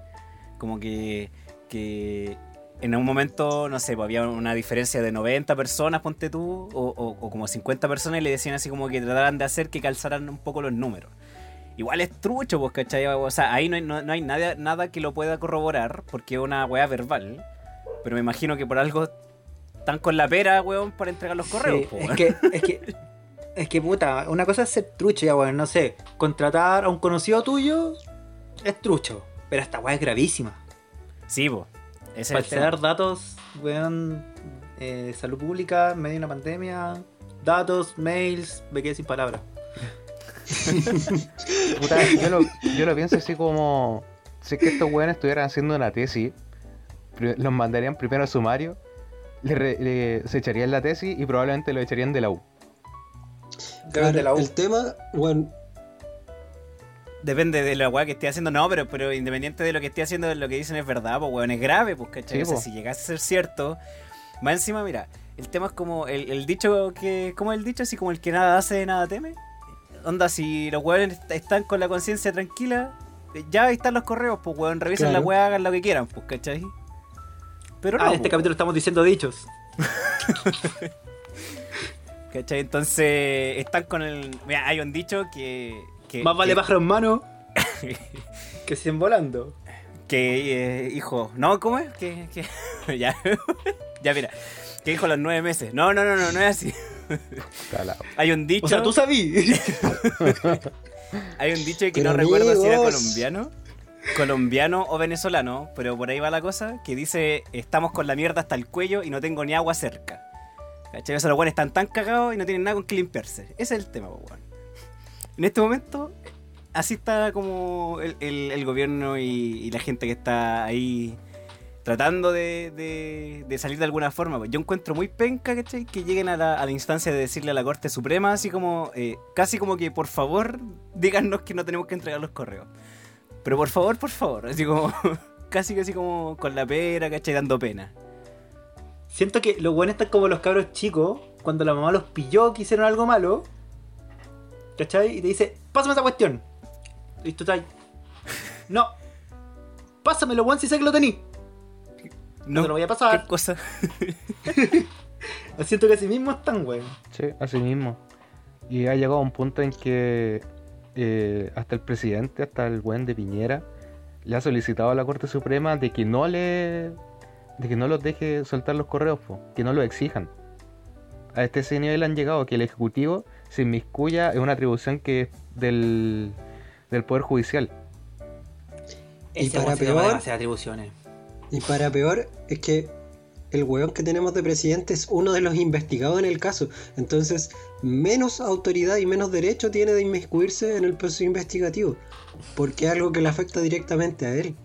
Como que, que en un momento, no sé, pues, había una diferencia de 90 personas, ponte tú, o, o- o como 50 personas y le decían así como que trataran de hacer que calzaran un poco los números. Igual es trucho, pues, ¿cachai? O sea, ahí no hay, no, no hay nada, nada que lo pueda corroborar, porque es una weá verbal. Pero me imagino que por algo están con la pera, weón, para entregar los correos. Sí, es weón. que, [LAUGHS] es que, es que puta, una cosa es ser trucho, ya weón, no sé, contratar a un conocido tuyo es trucho, pero esta weá es gravísima. Sí, po. Ese es datos, weón, eh, salud pública, en medio de una pandemia, datos, mails, me quedé sin palabras. [LAUGHS] Puta, yo, lo, yo lo pienso así como. Si es que estos weones estuvieran haciendo una tesis, los mandarían primero a sumario le re- le- se echarían la tesis y probablemente lo echarían de la U. Claro, de la U. El tema, bueno, Depende de la weá que esté haciendo, no, pero, pero independiente de lo que esté haciendo, lo que dicen es verdad, pues weón, es grave, pues, ¿cachai? Sí, O sea, po. si llegase a ser cierto, más encima, mira, el tema es como el, el dicho que, como el dicho, así como el que nada hace, nada teme. Onda, si los weones est- están con la conciencia tranquila, eh, ya ahí están los correos, pues weón, revisen Claro. la weá, hagan lo que quieran, pues, ¿cachai? Pero no, Ah, en este pues, capítulo estamos diciendo dichos. [LAUGHS] ¿cachai? Entonces, están con el. Mira, hay un dicho que. Que Más vale que- pájaro en mano [LAUGHS] que 100 volando. Que, eh, hijo, no, ¿cómo es? Que, que- [LAUGHS] ya, [LAUGHS] ya mira, que hijo los nueve meses. No, no, no, no, no es así. Hay un dicho, O sea, tú sabías. hay un dicho que Pero no recuerdo si era colombiano, colombiano o venezolano, pero por ahí va la cosa, que dice, estamos con la mierda hasta el cuello y no tengo ni agua cerca. ¿Cachai? O sea, los buenos están tan cagados y no tienen nada con que limpiarse. Ese es el tema, pues, weón. En este momento, así está como el, gobierno y, la gente que está ahí tratando de, salir de alguna forma. pues. Yo encuentro muy penca, ¿cachai? Que lleguen a la, instancia de decirle a la Corte Suprema, así como, eh, casi como que por favor, [LAUGHS] díganos que no tenemos que entregar los correos. Pero por favor, por favor, así como, [LAUGHS] casi así como con la pera, ¿cachai? Dando pena. Siento que los buenos están como los cabros chicos cuando la mamá los pilló que hicieron algo malo. ¿Cachai? Y te dice, pásame esa cuestión. Y tú estás ahí, No. Pásamelo, weón, si sé que lo tení. No, te lo voy a pasar. ¿Qué cosa? [LAUGHS] Siento que así mismo están, weón. Sí, así mismo. Y ha llegado a un punto en que eh, hasta el presidente, hasta el buen de Piñera, le ha solicitado a la Corte Suprema de que no le. de que no los deje soltar los correos, po, que no los exijan. A este nivel han llegado que el Ejecutivo se inmiscuya en una atribución que es del, del Poder Judicial. Y Ese para peor- atribuciones. y para peor es que el weón que tenemos de presidente es uno de los investigados en el caso. Entonces, menos autoridad y menos derecho tiene de inmiscuirse en el proceso investigativo. Porque es algo que le afecta directamente a él.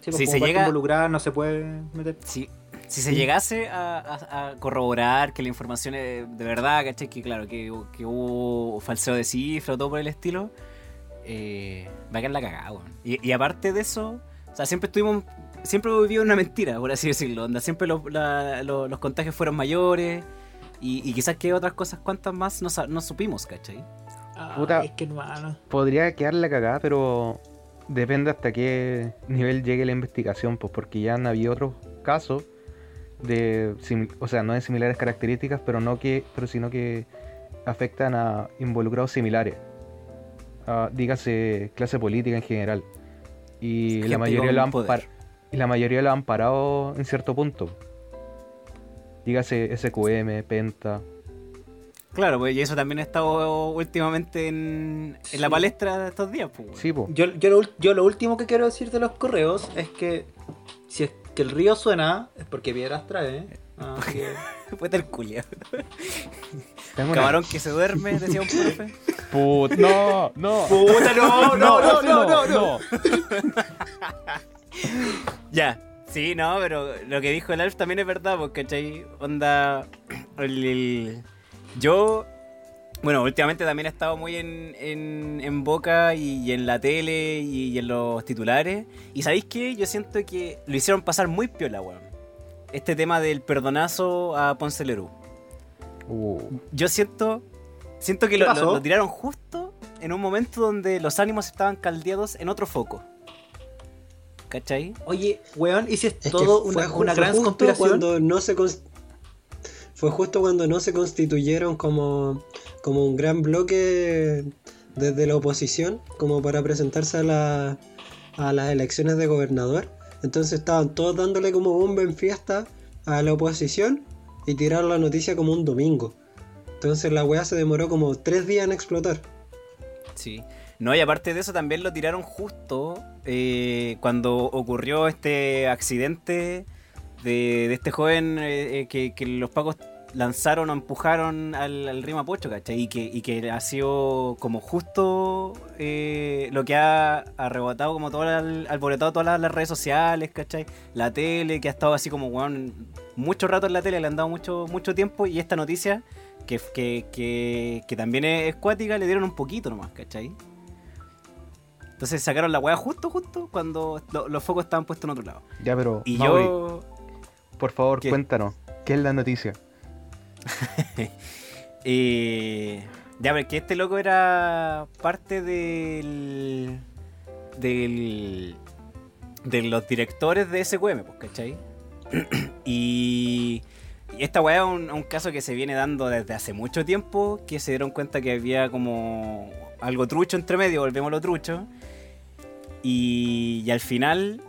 Sí, pues Si se llega- involucrada no se puede meter. Si, si se llegase a, a- a corroborar que la información es de verdad, ¿cachai? Que claro, que, que hubo falseo de cifra o todo por el estilo, eh, va a quedar la cagada, weón. Y, y aparte de eso, o sea, siempre estuvimos, siempre hemos vivido una mentira, por así decirlo. Onda, siempre la- lo- los contagios fueron mayores y, y quizás que otras cosas, cuantas más no, no supimos, ¿cachai? Puta. es que hermano. Podría quedar la cagada, pero depende hasta qué nivel llegue la investigación, pues porque ya han habido otros casos de, o sea, no de similares características, pero no que, pero sino que afectan a involucrados similares. Dígase clase política en general. Y Gente la mayoría lo han y la mayoría lo han parado en cierto punto. Dígase SQM, Penta. Claro, pues y eso también ha estado últimamente en, en la palestra de estos días, pues. Sí, po. Yo, yo, lo, ul- yo lo último que quiero decir de los correos es que si es que el río suena, es porque piedras trae. ¿eh? [LAUGHS] Que- [LAUGHS] Fue del culiao. Camarón que se duerme, decía un profe. Put- no, no. Puta, no, [LAUGHS] no, no, no, no, no. no. Ya, sí, no, pero lo que dijo el Alf también es verdad, porque, ¿cachai? Onda. el- el- yo. Bueno, últimamente también he estado muy en, en, en boca y, y en la tele y, y en los titulares. Y ¿sabéis qué? Yo siento que lo hicieron pasar muy piola, weón. Este tema del perdonazo a Ponce Lerú. Uh, Yo siento. Siento que ¿Qué lo, lo- pasó? lo tiraron justo en un momento donde los ánimos estaban caldeados en otro foco. ¿Cachai? Oye, weón, ¿y si es, Es que todo una, gran conspiración? Cuando no se cons- fue justo cuando no se constituyeron como, como un gran bloque desde la oposición, como para presentarse a, la- a las elecciones de gobernador. Entonces estaban todos dándole como bomba en fiesta a la oposición y tiraron la noticia como un domingo. Entonces la weá se demoró como tres días en explotar. Sí. No, y aparte de eso también lo tiraron justo eh, cuando ocurrió este accidente de, de este joven eh, eh, que, que los pacos lanzaron o empujaron al, al Rima Pocho, ¿cachai? Y que, y que ha sido como justo eh, lo que ha arrebatado como todo el, alborotado todas las, las redes sociales, ¿cachai? La tele, que ha estado así como, weón, mucho rato en la tele, le han dado mucho, mucho tiempo y esta noticia, que, que, que, que también es cuática, le dieron un poquito nomás, ¿cachai? Entonces sacaron la weá justo, justo cuando lo- los focos estaban puestos en otro lado. Ya, pero, Y Mauri, yo... por favor, ¿Qué? cuéntanos. ¿Qué es la noticia? [LAUGHS] Ya, pero que este loco era parte del. del. de los directores de SQM, pues, ¿cachai? y. [CLEARS THROAT] y esta weá es un, un caso que se viene dando desde hace mucho tiempo, que se dieron cuenta que había como algo trucho entre medio, volvemos a lo trucho. Y, y al final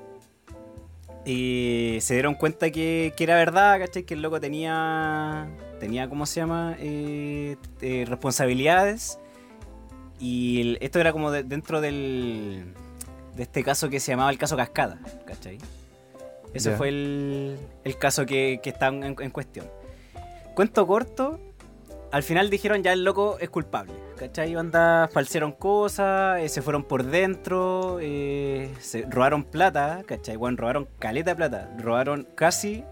eh, se dieron cuenta que, que era verdad, ¿cachai? Que el loco tenía, tenía ¿cómo se llama? Eh, eh, responsabilidades. Y el- esto era como de- dentro del, de este caso que se llamaba el caso Cascada, ¿cachai? Ese fue el, el caso que, que está en, en cuestión. Cuento corto, al final dijeron ya el loco es culpable, ¿cachai? Anda, falsearon cosas, eh, se fueron por dentro, se robaron plata, ¿cachai? Bueno, robaron caleta de plata, robaron casi,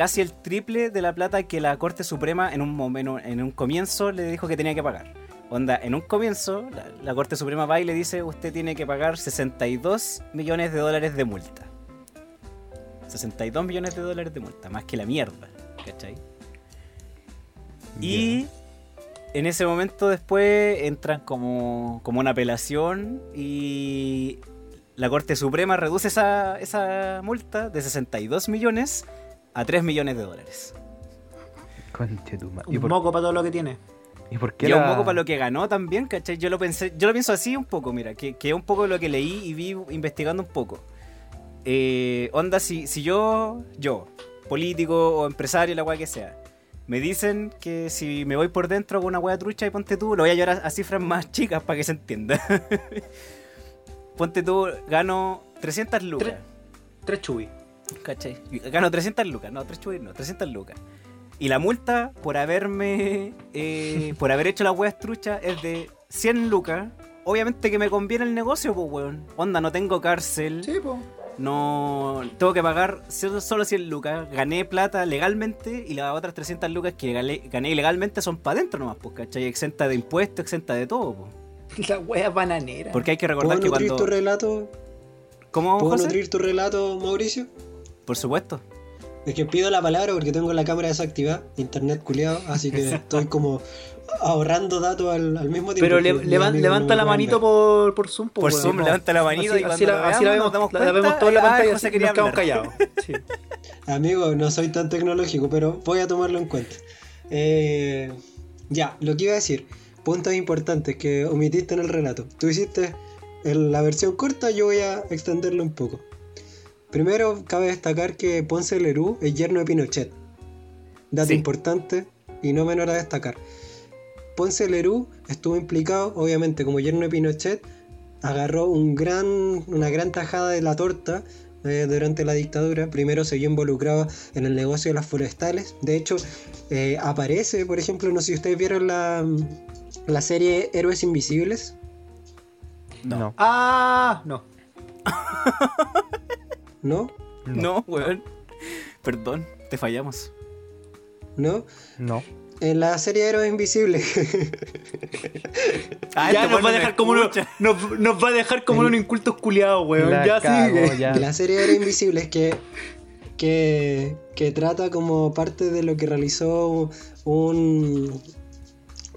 casi el triple de la plata que la Corte Suprema en un momento, en un comienzo le dijo que tenía que pagar. Onda, en un comienzo, la, la Corte Suprema va y le dice, usted tiene que pagar 62 millones de dólares de multa. 62 millones de dólares de multa, más que la mierda, ¿cachai? Y en ese momento después entran como, como una apelación y la Corte Suprema reduce esa, esa multa de 62 millones a 3 millones de dólares. Conche tu ma- ¿Y Un por, moco para todo lo que tiene. ¿Y por qué Y un poco para lo que ganó también, ¿cachai? Yo lo pensé, yo lo pienso así un poco, mira, que, que es un poco lo que leí y vi investigando un poco. Eh, onda, si, si yo, yo, político o empresario, la weá que sea, me dicen que si me voy por dentro con una weá trucha y ponte tú, lo voy a llevar a, a cifras más chicas para que se entienda. [LAUGHS] ponte tú, gano 300 lucas. Tres. Tres chubis. ¿Cachai? Gano 300 lucas, no, 3 chubis no, 300 lucas. Y la multa por haberme. eh, por haber hecho la weas trucha es de 100 lucas. Obviamente que me conviene el negocio, pues, weón. Onda, no tengo cárcel. Sí, po. No. Tengo que pagar solo solo 100 lucas. Gané plata legalmente y las otras 300 lucas que gané, gané ilegalmente son para adentro nomás, pues, ¿cachai? Exenta de impuestos, exenta de todo, pues. [LAUGHS] La wea bananera. Porque hay que ¿Puedo recordar que nutrir cuando. tu relato? ¿Cómo, ¿Puedo José? nutrir tu relato, Mauricio? Por supuesto. Es que pido la palabra porque tengo la cámara desactivada, internet culiado, así que [LAUGHS] estoy como ahorrando datos al, al mismo tiempo. Pero que le- levan- levanta no la manito por, por Zoom. po, Por weón. Zoom, No. levanta la manito Así, y así la, así vemos, nos damos la, la vemos toda la ah, pantalla así, y quería nos quedamos callados. Sí. [LAUGHS] Amigo, no soy tan tecnológico, pero voy a tomarlo en cuenta. Eh, ya, lo que iba a decir, puntos importantes que omitiste en el relato. Tú hiciste en la versión corta, yo voy a extenderlo un poco. Primero, cabe destacar que Ponce Lerú es yerno de Pinochet. Dato Sí. importante y no menor a destacar. Ponce Lerú estuvo implicado, obviamente, como yerno de Pinochet, agarró un gran, una gran tajada de la torta eh, durante la dictadura. Primero se vio involucrado en el negocio de las forestales. De hecho, eh, aparece, por ejemplo, no sé si ustedes vieron la, la serie Héroes Invisibles. No. No. Ah, no. [LAUGHS] ¿No? No, weón. Perdón, te fallamos. ¿No? No. En la serie Héroes Invisibles. Ah, ya este nos va a dejar como escucha. nos, nos va a dejar como unos incultos culiados, weón. La ya cago, sigue. [LAUGHS] ya. la serie Héroes Invisibles que, que, que trata como parte de lo que realizó un,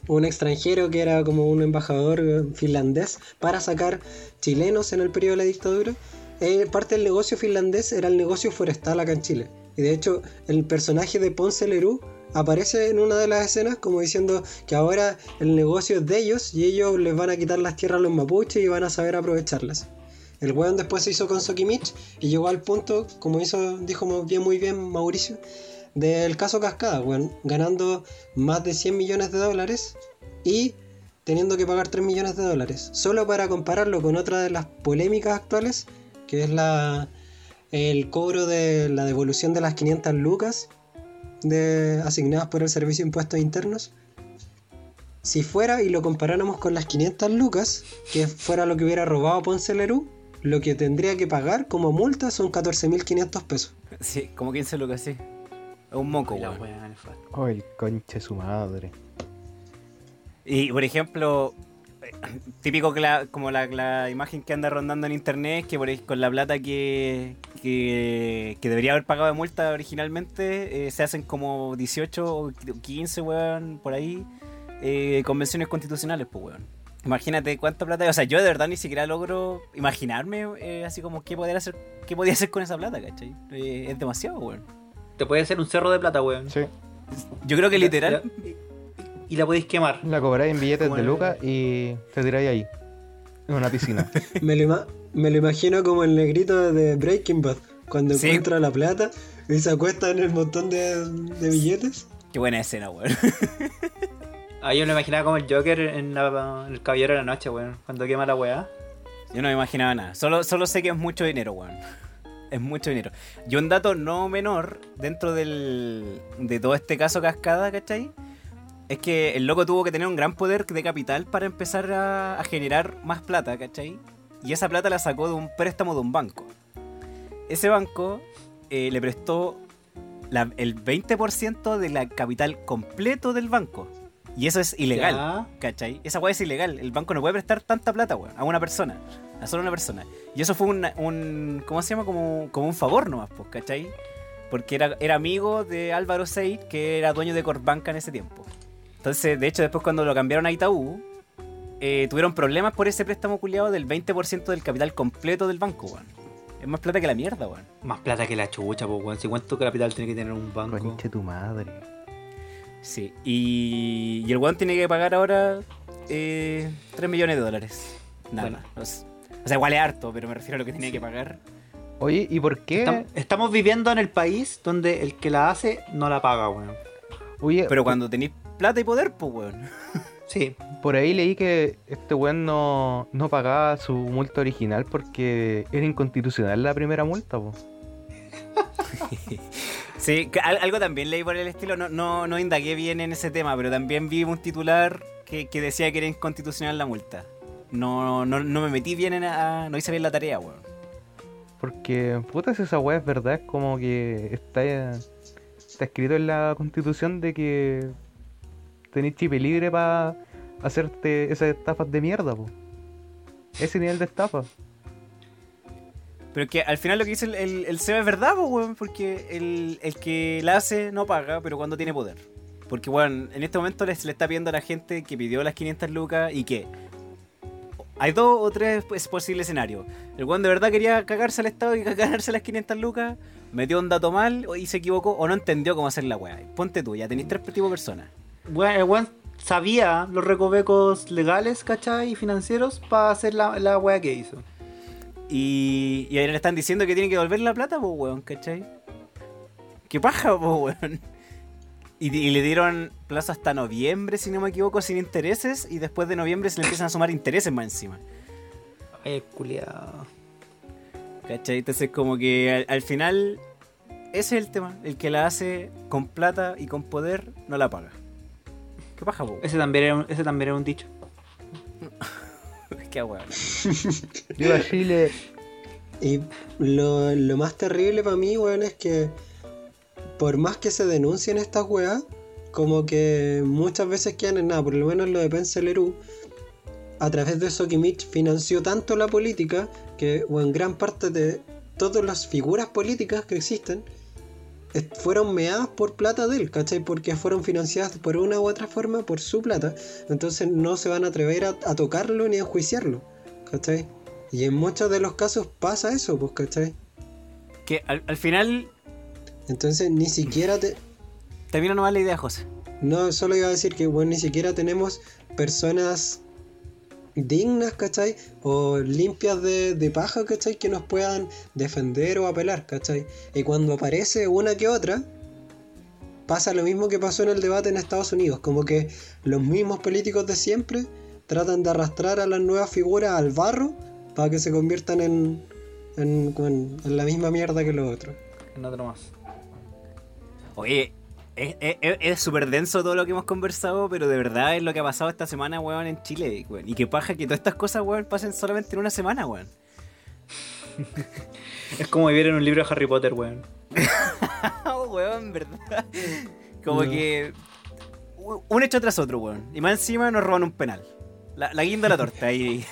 un extranjero que era como un embajador finlandés para sacar chilenos en el periodo de la dictadura. Eh, parte del negocio finlandés era el negocio forestal acá en Chile. Y de hecho, el personaje de Ponce Lerú aparece en una de las escenas como diciendo que ahora el negocio es de ellos y ellos les van a quitar las tierras a los mapuches y van a saber aprovecharlas. El weón después se hizo con Sokimich y llegó al punto, como hizo, dijo muy bien Mauricio, del caso Cascada, weón, ganando más de 100 millones de dólares y teniendo que pagar 3 millones de dólares. Solo para compararlo con otra de las polémicas actuales, que es la el cobro de la devolución de las 500 lucas de, asignadas por el Servicio de Impuestos Internos, si fuera y lo comparáramos con las 500 lucas, que fuera lo que hubiera robado Ponce Lerú, lo que tendría que pagar como multa son 14.500 pesos. Sí, como 15 lucas, sí. Es un moco, weón. Oh, el conche su madre. Y por ejemplo, típico que la- como la, la imagen que anda rondando en internet, que por ahí con la plata que, que, que debería haber pagado de multa originalmente, eh, se hacen como 18 o 15, weón, por ahí, eh, convenciones constitucionales, pues, weón. Imagínate cuánta plata, o sea, yo de verdad ni siquiera logro imaginarme eh, así como qué poder hacer, qué podía hacer con esa plata, ¿cachai? Eh, es demasiado, weón. Te puede hacer un cerro de plata, weón. Sí. Yo creo que literal, Y, la podéis quemar. La cobráis en billetes Como de el- lucas y te tiráis ahí. En una piscina. [LAUGHS] Me lo, me lo imagino como el negrito de Breaking Bad, cuando Sí. encuentra la plata y se acuesta en el montón de, de billetes. qué buena escena, weón. Ah, yo me lo imaginaba como el Joker en, la- en el Caballero de la Noche, weón. Cuando quema la weá. Yo no me imaginaba nada. Solo, solo sé que es mucho dinero, weón. Es mucho dinero. Y un dato no menor dentro del, de todo este caso cascada, ¿cachai? Es que el loco tuvo que tener un gran poder de capital para empezar a, a generar más plata, ¿cachai? Y esa plata la sacó de un préstamo de un banco. Ese banco eh, le prestó la- el 20% de la capital completo del banco. Y eso es ilegal. Ya. ¿Cachai? Esa weá es ilegal. El banco no puede prestar tanta plata, weón, a una persona. A solo una persona. Y eso fue un, un ¿cómo se llama? Como, como un favor nomás, pues, ¿cachai? Porque era, era amigo de Álvaro Seid, que era dueño de Corbanca en ese tiempo. Entonces, de hecho, después cuando lo cambiaron a Itaú, eh, tuvieron problemas por ese préstamo culiado del 20% del capital completo del banco, weón. Es más plata que la mierda, weón. Más plata que la chucha, pues, weón. Si cuánto capital tiene que tener un banco. Conche tu madre. Sí. Y, y el weón tiene que pagar ahora eh, 3 millones de dólares. Nada Bueno. más. O sea, igual es harto, pero me refiero a lo que tiene que pagar. Oye, ¿y por qué? Estam- Estamos viviendo en el país donde el que la hace no la paga, weón. Oye, Pero cuando tenéis plata y poder, pues, weón. [LAUGHS] Sí. por ahí leí que este weón no, no pagaba su multa original porque era inconstitucional la primera multa, po. [LAUGHS] Sí, algo también leí por el estilo, no, no, no indagué bien en ese tema, pero también vi un titular que, que decía que era inconstitucional la multa. No, no, no me metí bien en a- no hice bien la tarea, weón. Porque, puta, si esa weá es verdad, es como que está, está escrito en la constitución de que tenéis chip libre para hacerte esas estafas de mierda, po. Ese nivel de estafa. Pero que al final lo que dice el, el, el es verdad, pues, weón, porque el, el que la hace no paga, pero cuando tiene poder. Porque, weón, en este momento le está pidiendo a la gente que pidió las 500 lucas y que hay dos o tres posibles escenarios. El weón de verdad quería cagarse al Estado y [LAUGHS] ganarse las 500 lucas, metió un dato mal y se equivocó o no entendió cómo hacer la weá. Ponte tú, ya tenéis tres tipos de personas. Weón sabía los recovecos legales, ¿cachai? Y financieros para hacer la, la weá que hizo. Y, y ahora le están diciendo que tiene que devolver la plata, pues, weón, ¿cachai? ¿Qué paja, pues, weón? Y, y le dieron plazo hasta noviembre, si no me equivoco, sin intereses. Y después de noviembre se le empiezan a sumar intereses más encima. Ay, culiado. ¿Cachai? Entonces, como que al, al final, ese es el tema. El que la hace con plata y con poder, no la paga. ¿Qué paja, po? Ese también era un, ese también era un dicho. [LAUGHS] Qué weón. [LAUGHS] Viva Chile. Y lo, lo más terrible para mí, weón, es que por más que se denuncien estas weas, como que muchas veces quedan en nada, por lo menos lo de Pencelerú, a través de Sokimich financió tanto la política que, o en gran parte de todas las figuras políticas que existen, fueron meadas por plata de él, ¿cachai? Porque fueron financiadas por una u otra forma por su plata, entonces no se van a atrever a, a tocarlo ni a enjuiciarlo, ¿cachai? Y en muchos de los casos pasa eso, pues, ¿cachai? Que al, al final Entonces ni siquiera te... termina nomás la idea, José. No, solo iba a decir que, bueno, ni siquiera tenemos personas dignas, ¿cachai? O limpias de, de paja, ¿cachai? Que nos puedan defender o apelar, ¿cachai? Y cuando aparece una que otra, pasa lo mismo que pasó en el debate en Estados Unidos, como que los mismos políticos de siempre tratan de arrastrar a las nuevas figuras al barro para que se conviertan en, en, en- en la misma mierda que los otros. En otro más. Oye, Es súper denso todo lo que hemos conversado, pero de verdad es lo que ha pasado esta semana, weón, en Chile, weón. Y que paja que todas estas cosas, weón, pasen solamente en una semana, weón. [LAUGHS] Es como vivir en un libro de Harry Potter, weón. [LAUGHS] Oh, weón, verdad. Como No. que. Un hecho tras otro, weón. Y más encima nos roban un penal. La, la guinda la torta ahí.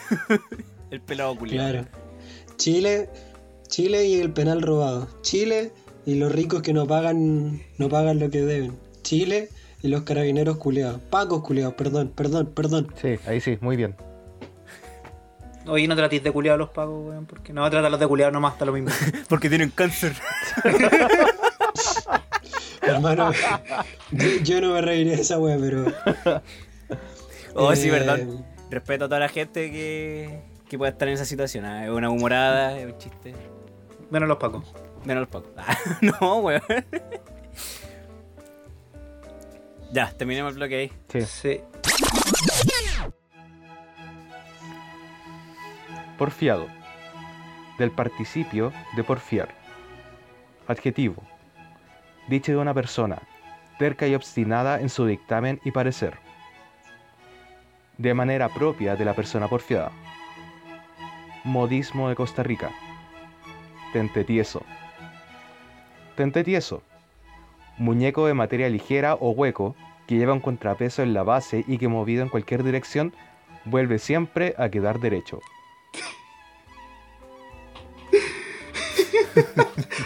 [LAUGHS] El pelado culiado. Claro. Chile, Chile y el penal robado. Chile y los ricos que no pagan, no pagan lo que deben. Chile y los carabineros culeados. Pacos culeados, perdón, perdón, perdón. Sí, ahí sí, muy bien. Oye, no tratéis de culiar a los pagos, weón, porque no, tratarlos de culiar nomás, está lo mismo. [LAUGHS] Porque tienen cáncer. [LAUGHS] Hermano, yo, yo no me reiría de esa wea, pero. Oh, sí, eh, perdón. Respeto a toda la gente que, que pueda estar en esa situación. ah, Es una humorada, es un chiste. Menos los pagos. Menos pacos. Ah, no, weón. Ya, terminemos el bloque ahí. Sí. Sí. Porfiado. Del participio de porfiar. Adjetivo. Dicho de una persona, terca y obstinada en su dictamen y parecer. De manera propia de la persona porfiada. Modismo de Costa Rica. Tente tieso. Tente tieso. Muñeco de materia ligera o hueco que lleva un contrapeso en la base y que movido en cualquier dirección vuelve siempre a quedar derecho. [LAUGHS]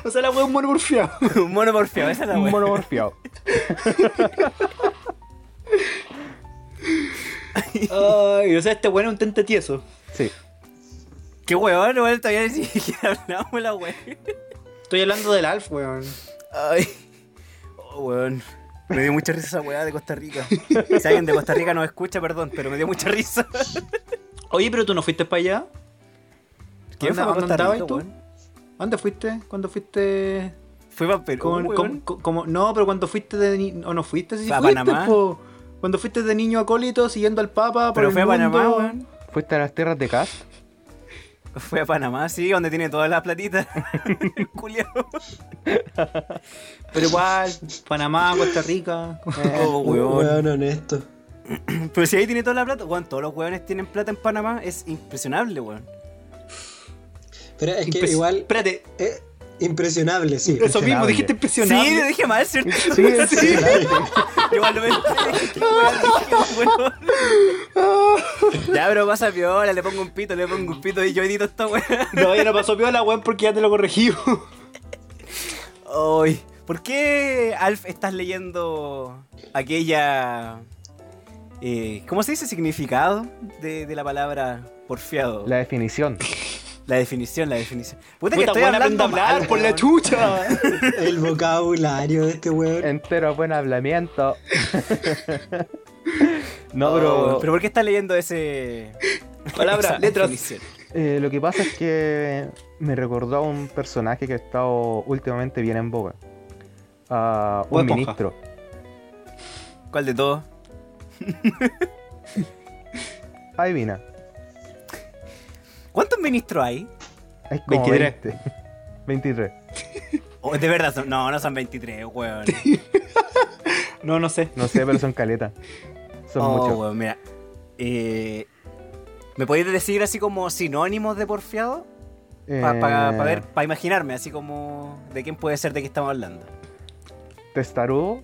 O sea, la weón mono porfiado. Un mono porfiado, [LAUGHS] esa es la Un weón. mono porfiado. [LAUGHS] Ay, o sea, este weón es un tente tieso. Sí. Qué weón, weón, todavía ni siquiera hablamos de la weón. Estoy hablando del Alf, weón. Ay. Oh, weón. Me dio mucha risa esa weá de Costa Rica. Si alguien de Costa Rica nos escucha, perdón, pero me dio mucha risa. Oye, pero tú no fuiste para allá. ¿Quién fue a ¿Dónde Costa andabas Rica, tú? weón? ¿Dónde fuiste? ¿Cuándo fuiste? Fue para Perú, Con- weón. con- con- no, pero cuando fuiste de ni- o no fuiste, sí ¿A fuiste, Panamá? po. Cuando fuiste de niño acólito siguiendo al Papa por Pero el fue a Panamá, mundo. weón. ¿Fuiste a las tierras de Cast? Fue a Panamá, sí, donde tiene todas las platitas. [LAUGHS] [LAUGHS] El culiao. Pero igual, Panamá, Costa Rica. [LAUGHS] Oh, weón. Weón honesto. [CLEARS THROAT] Pero si ahí tiene toda la plata, weón, todos los weones tienen plata en Panamá, es impresionable, weón. Pero es que Impres- igual. Espérate, eh, impresionable, sí. eso mismo, Impresionable. dijiste Sí, impresionante. le dije mal, ¿cierto? Sí, [LAUGHS] lo pensé. Dije, weón. Ya, pero pasa piola, le pongo un pito, le pongo un pito y yo edito esta weón. No, ya no pasó piola, weón, porque ya te lo corregí. Ay, ¿por qué, Alf, estás leyendo aquella... eh, ¿Cómo se dice significado de, de la palabra porfiado? La definición. La definición, la definición. Puta, Puta, que estoy weón, hablando aprende a hablar mal, por la weón. chucha. [LAUGHS] El vocabulario de este weón. Entero buen hablamiento. [LAUGHS] no, Oh, pero, pero ¿por qué estás leyendo ese... Palabras, esa letras. definición? eh, lo que pasa es que me recordó a un personaje que ha estado últimamente bien en boga. A Bob un Esponja. ministro. ¿Cuál de todos? Adivina. ¿Cuántos ministros hay? Es como 23. 20. 23. Oh, de verdad, son- no, no son 23, weón. [LAUGHS] No, no sé. No sé, pero son caletas. Son oh, muchos. weón, mira. Eh, ¿Me podéis decir así como sinónimos de porfiado? Para Eh, ver, para imaginarme, así como de quién puede ser de qué estamos hablando. Testarudo,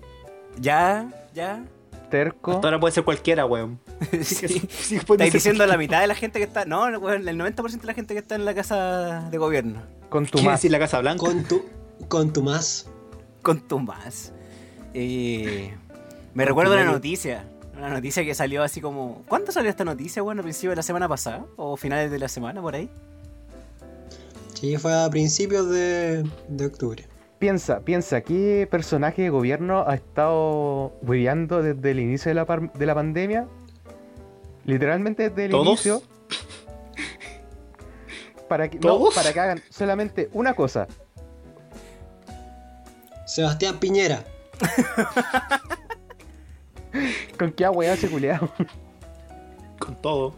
Ya, ya. Terco. Ahora puede ser cualquiera, weón. [LAUGHS] Sí. Estáis diciendo la mitad de la gente que está. No, weón, el 90% de la gente que está en la casa de gobierno. Con tu ¿Quiere más. decir la Casa Blanca? Con tu, con tu más. Con tu más. Eh, me recuerdo una noticia. Una noticia que salió así como. ¿Cuándo salió esta noticia, bueno? ¿A principios de la semana pasada? ¿O finales de la semana, por ahí? Sí, fue a principios de, de octubre. Piensa, piensa, ¿qué personaje de gobierno ha estado hueveando desde el inicio de la, par- de la pandemia? Literalmente desde el ¿Todos? inicio. Para que, no, ¿Todos? para que hagan solamente una cosa. Sebastián Piñera. [LAUGHS] ¿Con qué ha hueado ese culiao? Con todo.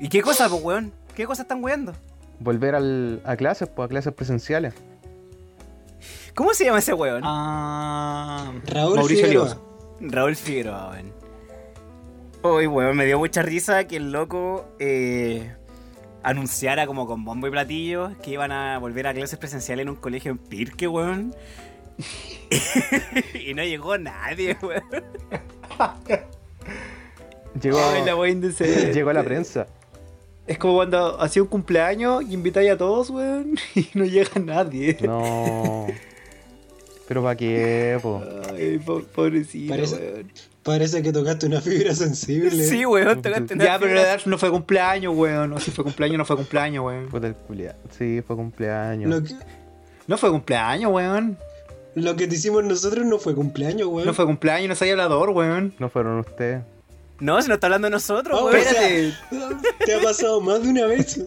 ¿Y qué cosa, pues, weón? ¿Qué cosa están weando? Volver al- a clases, pues a clases presenciales. ¿Cómo se llama ese weón? Ah, Raúl Mauricio Figueroa. Raúl Figueroa, weón. Uy, weón, me dio mucha risa que el loco eh, anunciara como con bombo y platillo que iban a volver a clases presenciales en un colegio en Pirque, weón. [LAUGHS] y no llegó nadie, weón. [LAUGHS] Llegó, Ay, la llegó a la prensa. Es como cuando hacía un cumpleaños y invitáis a todos, weón, [LAUGHS] y no llega nadie. No. Pero para qué, po. Ay, po- pobrecito, Parece- weón. Parece que tocaste una fibra sensible. Sí, weón, tocaste una Ya, pero fibra- la Darf no fue cumpleaños, weón. O si fue cumpleaños, no fue cumpleaños, weón. Puta el culia. Sí, fue cumpleaños. Lo que, No fue cumpleaños, weón. lo que te hicimos nosotros no fue cumpleaños, weón. No fue cumpleaños, no soy hablador, weón. No fueron ustedes. No, se nos está hablando de nosotros, Oh, weón. o sea, Espérate. te ha pasado más de una vez. [LAUGHS]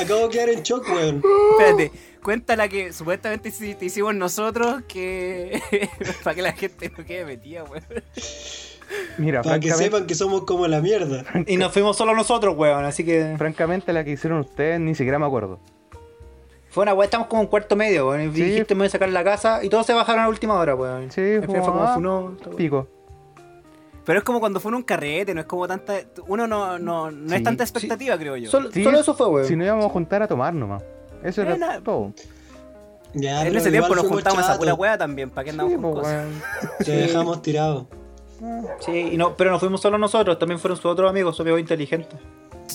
Acabo de quedar en shock, weón. Espérate, cuenta la que supuestamente hici- te hicimos nosotros que. [LAUGHS] para que la gente no quede metida, weón. Mira, Para que sepan que somos como la mierda. Y nos fuimos solo nosotros, weón. Así que francamente la que hicieron ustedes ni siquiera me acuerdo. fue una weón. Estamos como en cuarto medio, weón. Y Sí. dijiste, me voy a sacar la casa. Y todos se bajaron a última hora, weón. Sí, final fue, fue como ah, funó. Pico. Pero es como cuando fue en un carrete, no es como tanta. Uno no, no, no Sí, es tanta expectativa, creo yo. Solo, Sí, solo eso fue, weón. Si no íbamos a juntar a tomar nomás. Eso era todo. Ya, en pero ese igual tiempo nos fuimos juntamos esa chatos. pura weá también, ¿para qué andamos Sí, con pues, cosas? weón. Te dejamos tirado. Sí, y no, pero no fuimos solo nosotros. También fueron sus otros amigos, amigos inteligentes.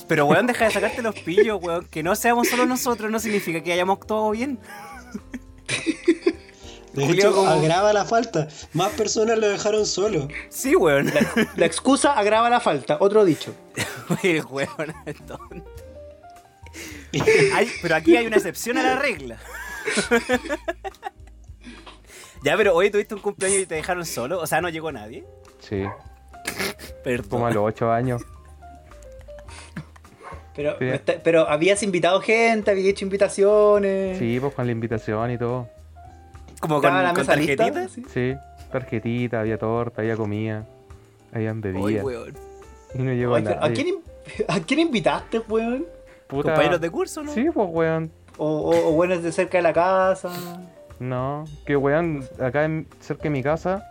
Pero weón, deja de sacarte los pillos, weón. Que no seamos solo nosotros no significa que hayamos actuado bien. De Julio, hecho, como- agrava la falta. Más personas lo dejaron solo. Sí, weón. La excusa agrava la falta. Otro dicho. [LAUGHS] El weón es tonto. [LAUGHS] Hay- pero aquí hay una excepción a la regla. [LAUGHS] ya, pero hoy tuviste un cumpleaños y te dejaron solo. O sea, no llegó nadie. Sí, Perdón. como a los 8 años. Pero, Sí. me está- pero habías invitado gente, habías hecho invitaciones. Sí, pues con la invitación y todo. Como con, la con mesa lista, tarjetitas. sí. Sí, tarjetita, había torta, había comida, habían weón. Y no llegó ¿a, nadie. quién, [LAUGHS] ¿A quién invitaste, weón? Puta- Compañeros de curso, ¿no? Sí, pues weón. O, o, o buenos de cerca de la casa. No, que weón, acá en- cerca de mi casa,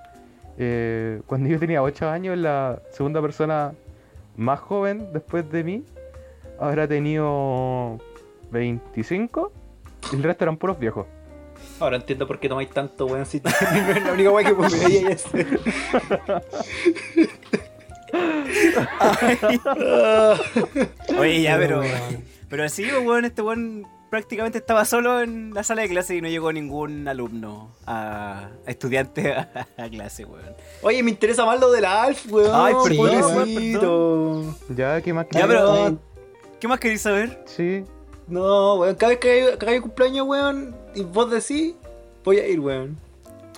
eh, cuando yo tenía 8 años, la segunda persona más joven después de mí habrá tenido 25 y el resto eran puros viejos. Ahora entiendo por qué tomáis tanto, weón. Si [LAUGHS] la única weón que me veía es. [LAUGHS] Oye, ya, pero. Pero sí, pues, weón, este weón prácticamente estaba solo en la sala de clase y no llegó ningún alumno a, a estudiante a, a clase, weón. Oye, me interesa más lo del Alf, weón. Ay, perdón, pobrecito. Ya, ¿qué más Ya, queréis? pero- ¿Qué más queréis saber? Sí, No, weón, cada vez que hay, que hay cumpleaños, weón, y vos decís, voy a ir, weón.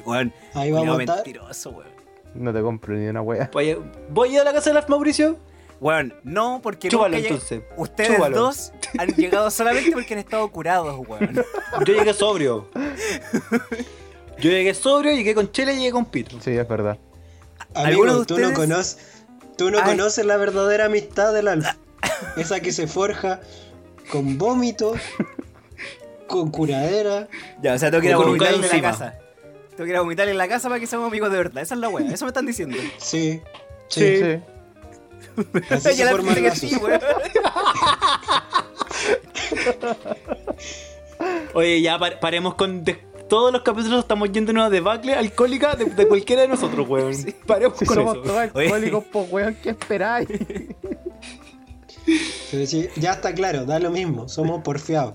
Weón, Ahí vamos a mentiroso, weón. No te compro ni una wea. Voy a, ¿Voy a ir a la casa del Alf, Mauricio? Weón, no, porque Chúbalo, nunca entonces. Ustedes Chúbalo. dos han [LAUGHS] llegado solamente porque han estado curados, weón. Yo llegué sobrio. Yo llegué sobrio, llegué con chela y llegué con pito. Sí, es verdad. ¿Alguno Amigo, de tú no, conoces, tú no Ay. conoces la verdadera amistad del alfa. Esa que se forja con vómito, con curadera. Ya, o sea, tengo que ir a vomitar en la casa. Tengo que ir a vomitar en la casa para que seamos amigos de verdad. Esa es la weá, eso me están diciendo. Sí. Sí. Sí. Sí. Así [LAUGHS] Ya se la forman que sí, weón. Oye, ya pa- paremos con. de- todos los capítulos estamos yendo en una debacle alcohólica de, de cualquiera de nosotros, weón. Paremos con somos eso. todos alcohólicos, pues weón, ¿qué esperáis? Pero sí, ya está claro, da lo mismo, somos porfiados.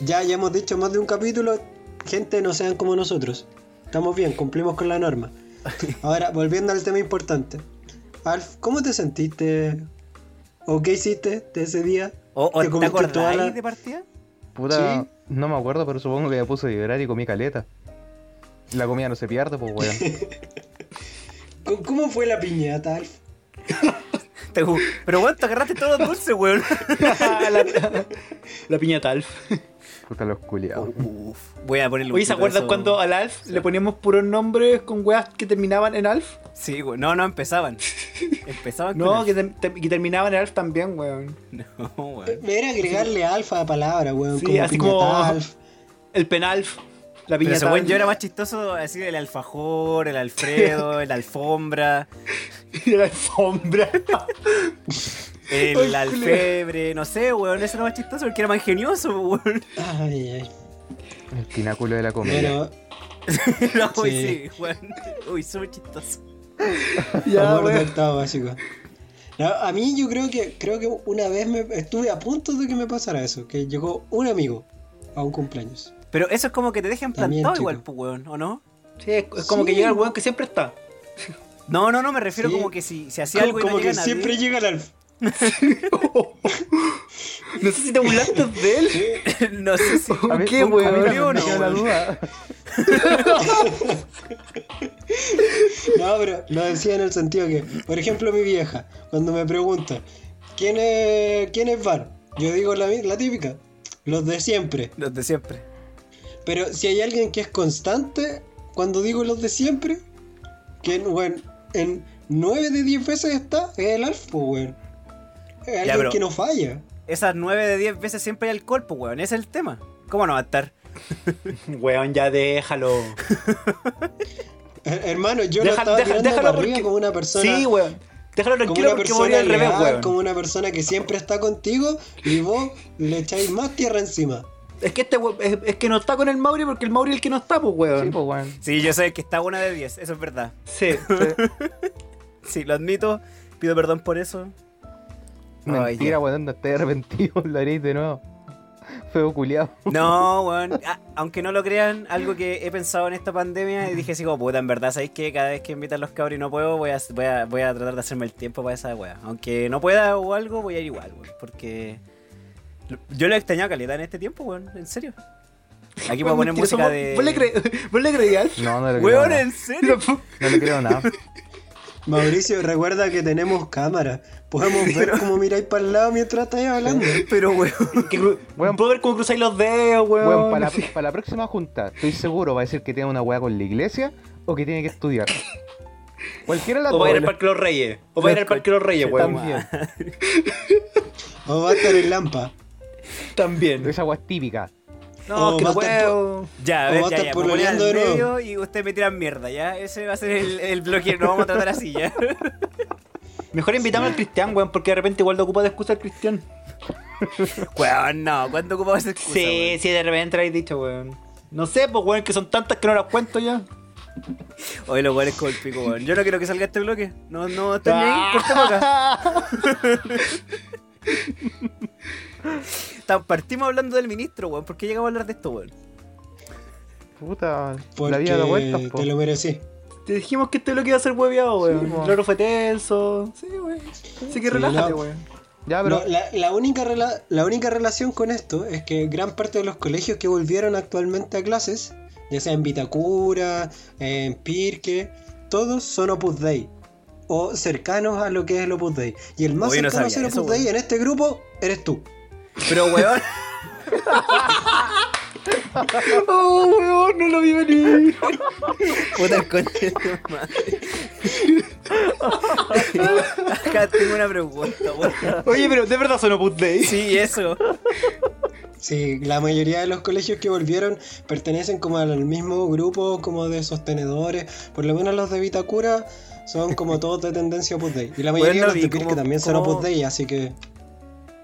Ya, ya hemos dicho más de un capítulo, gente no sean como nosotros. Estamos bien, cumplimos con la norma. Ahora, volviendo al tema importante. Alf, ¿cómo te sentiste? ¿O qué hiciste de ese día? ¿O, o ¿Te te, acordáis la- de partida? Puta, Sí. no me acuerdo, pero supongo que me puse a llorar y comí caleta. La comida no se pierde, pues weón. [LAUGHS] ¿Cómo- ¿Cómo fue la piñata, Alf? [LAUGHS] Pero weón, te agarraste todos los dulces, weón. [LAUGHS] la, la piñata Alf. Puta los culiados. Uf, voy a ponerle un Oye, ¿se acuerdan eso. cuando al Alf le poníamos puros nombres con weas que terminaban en Alf? Sí, weón. No, no empezaban. [LAUGHS] Empezaban No, con que, te- te- que terminaban en Alf también, weón. [LAUGHS] No, weón. Era agregarle alfa a la palabra, weón. Sí, como así piñata como- Alf. el penalf, la Pero piñata. según yo era más chistoso así el alfajor, el Alfredo, [LAUGHS] el alfombra, la alfombra. El alfebre, no sé, weón, ese era más chistoso porque era más ingenioso, weón. Ay, ay. El pináculo de la comedia. Pero, [LAUGHS] No, uy, Sí. sí, weón. Uy, súper chistoso. [LAUGHS] ya, amor de weón. básico. No, a mí yo creo que creo que una vez me estuve a punto de que me pasara eso, que llegó un amigo a un cumpleaños. Pero eso es como que te dejan También, plantado chico. igual, pues, weón, ¿o no? Sí, es, es como Sí. que llega el weón que siempre está. No, no, no, me refiero Sí. como que si, si hacía algo y como no que nadie. siempre llega el alf. [LAUGHS] [LAUGHS] No sé si te burlaste de él. no sé si. A mí- ¿Qué, a mí weón? ¿O me no, queda la duda. [LAUGHS] No, pero lo decía en el sentido que, por ejemplo, mi vieja, cuando me pregunta, ¿quién es, quién es Bar? Yo digo la, típica, los de siempre. Los de siempre. Pero si hay alguien que es constante, cuando digo los de siempre, que bueno, en 9 de 10 veces está, es el alf, pues, weón. Es alguien pero- que no falla. Esas 9 de 10 veces siempre hay alcohol, pues, weón. Ese es el tema. ¿Cómo no va a estar? [LAUGHS] Weón, ya déjalo. [LAUGHS] Hermano, yo Deja- lo estaba deja- tirando arriba porque- como una persona. Sí, weón. Déjalo como tranquilo una porque persona voy al revés, weón. como una persona que siempre está contigo y vos le echáis más tierra encima. Es que este weón, es, es que no está con el Mauri porque el Mauri es el que no está, pues, weón. Sí, pues, weón. Sí, yo sé que está una de 10, eso es verdad. [LAUGHS] Sí. Sí, lo admito. Pido perdón por eso. Mentira, weón, no estoy arrepentido, [LAUGHS] lo haréis de nuevo. [LAUGHS] Feo culiado. No, weón. Ah, aunque no lo crean, algo que he pensado en esta pandemia y dije así como, puta, en verdad, ¿sabéis que cada vez que invitan los cabros y no puedo, voy a, voy, a, voy a tratar de hacerme el tiempo para esa weá? Aunque no pueda o algo, voy a ir igual, weón. Porque yo lo he extrañado calidad en este tiempo, weón. En serio. Aquí voy a poner música ¿vos- de... ¿Vos le, cre- [LAUGHS] ¿Vos le creías? No, no le creo Weón, nada. ¿en serio? No le creo nada. Mauricio, recuerda que tenemos cámara. Podemos ver cómo miráis para el lado mientras estáis hablando. Pero, weón. Weón. Puedo ver cómo cruzáis los dedos, weón. Weón, para la, Sí. para la próxima junta, estoy seguro va a decir que tiene una weá con la iglesia o que tiene que estudiar. Cualquiera de las O va a ir al. Parque de los Reyes. O va a ir al Parque de los Reyes, weón. También. O va a estar en Lampa. También. Esa weá es típica. No, O que no puedo. Ya, a ya, ya. Me voy al medio y ustedes me tiran mierda, ¿ya? Ese va a ser el, el bloque, no vamos a tratar así, ¿ya? [LAUGHS] Mejor invitamos al Cristian, weón, porque de repente igual lo ocupa de excusa al Cristian. [LAUGHS] Weón, no. ¿Cuándo ocupamos esa excusa, Sí, weón? sí, de repente habéis dicho, weón. No sé, pues, weón, que son tantas que no las cuento ya. Oye, los weones con el pico, weón. Yo no quiero que salga este bloque. No, no, estoy ni ahí. Cortemos acá. [LAUGHS] Partimos hablando del ministro, weón. ¿Por qué llegamos a hablar de esto, weón? Puta, Porque la vida da vueltas, po. te lo merecí. Te dijimos que este bloque iba a ser hueveado, weón. Sí, po. el oro fue tenso. Sí, weón. Así que Sí, relájate, no. weón. Ya, pero. No, la, la única rela- la única relación con esto es que gran parte de los colegios que volvieron actualmente a clases, ya sea en Vitacura, en Pirque, todos son Opus Dei. O cercanos a lo que es el Opus Dei. Y el más no cercano a ser eso, Opus Dei en este grupo eres tú. Pero, weón. [LAUGHS] Oh, weón, no lo vi venir. Puta el de madre. Acá tengo una pregunta, weón. Oye, pero ¿de verdad son Opus Dei? Sí, eso. Sí, la mayoría de los colegios que volvieron pertenecen como al mismo grupo como de sostenedores. Por lo menos los de Vitacura son como todos de tendencia Opus Dei. Y la mayoría Bueno, de los de Pirque también son Opus Dei, así que...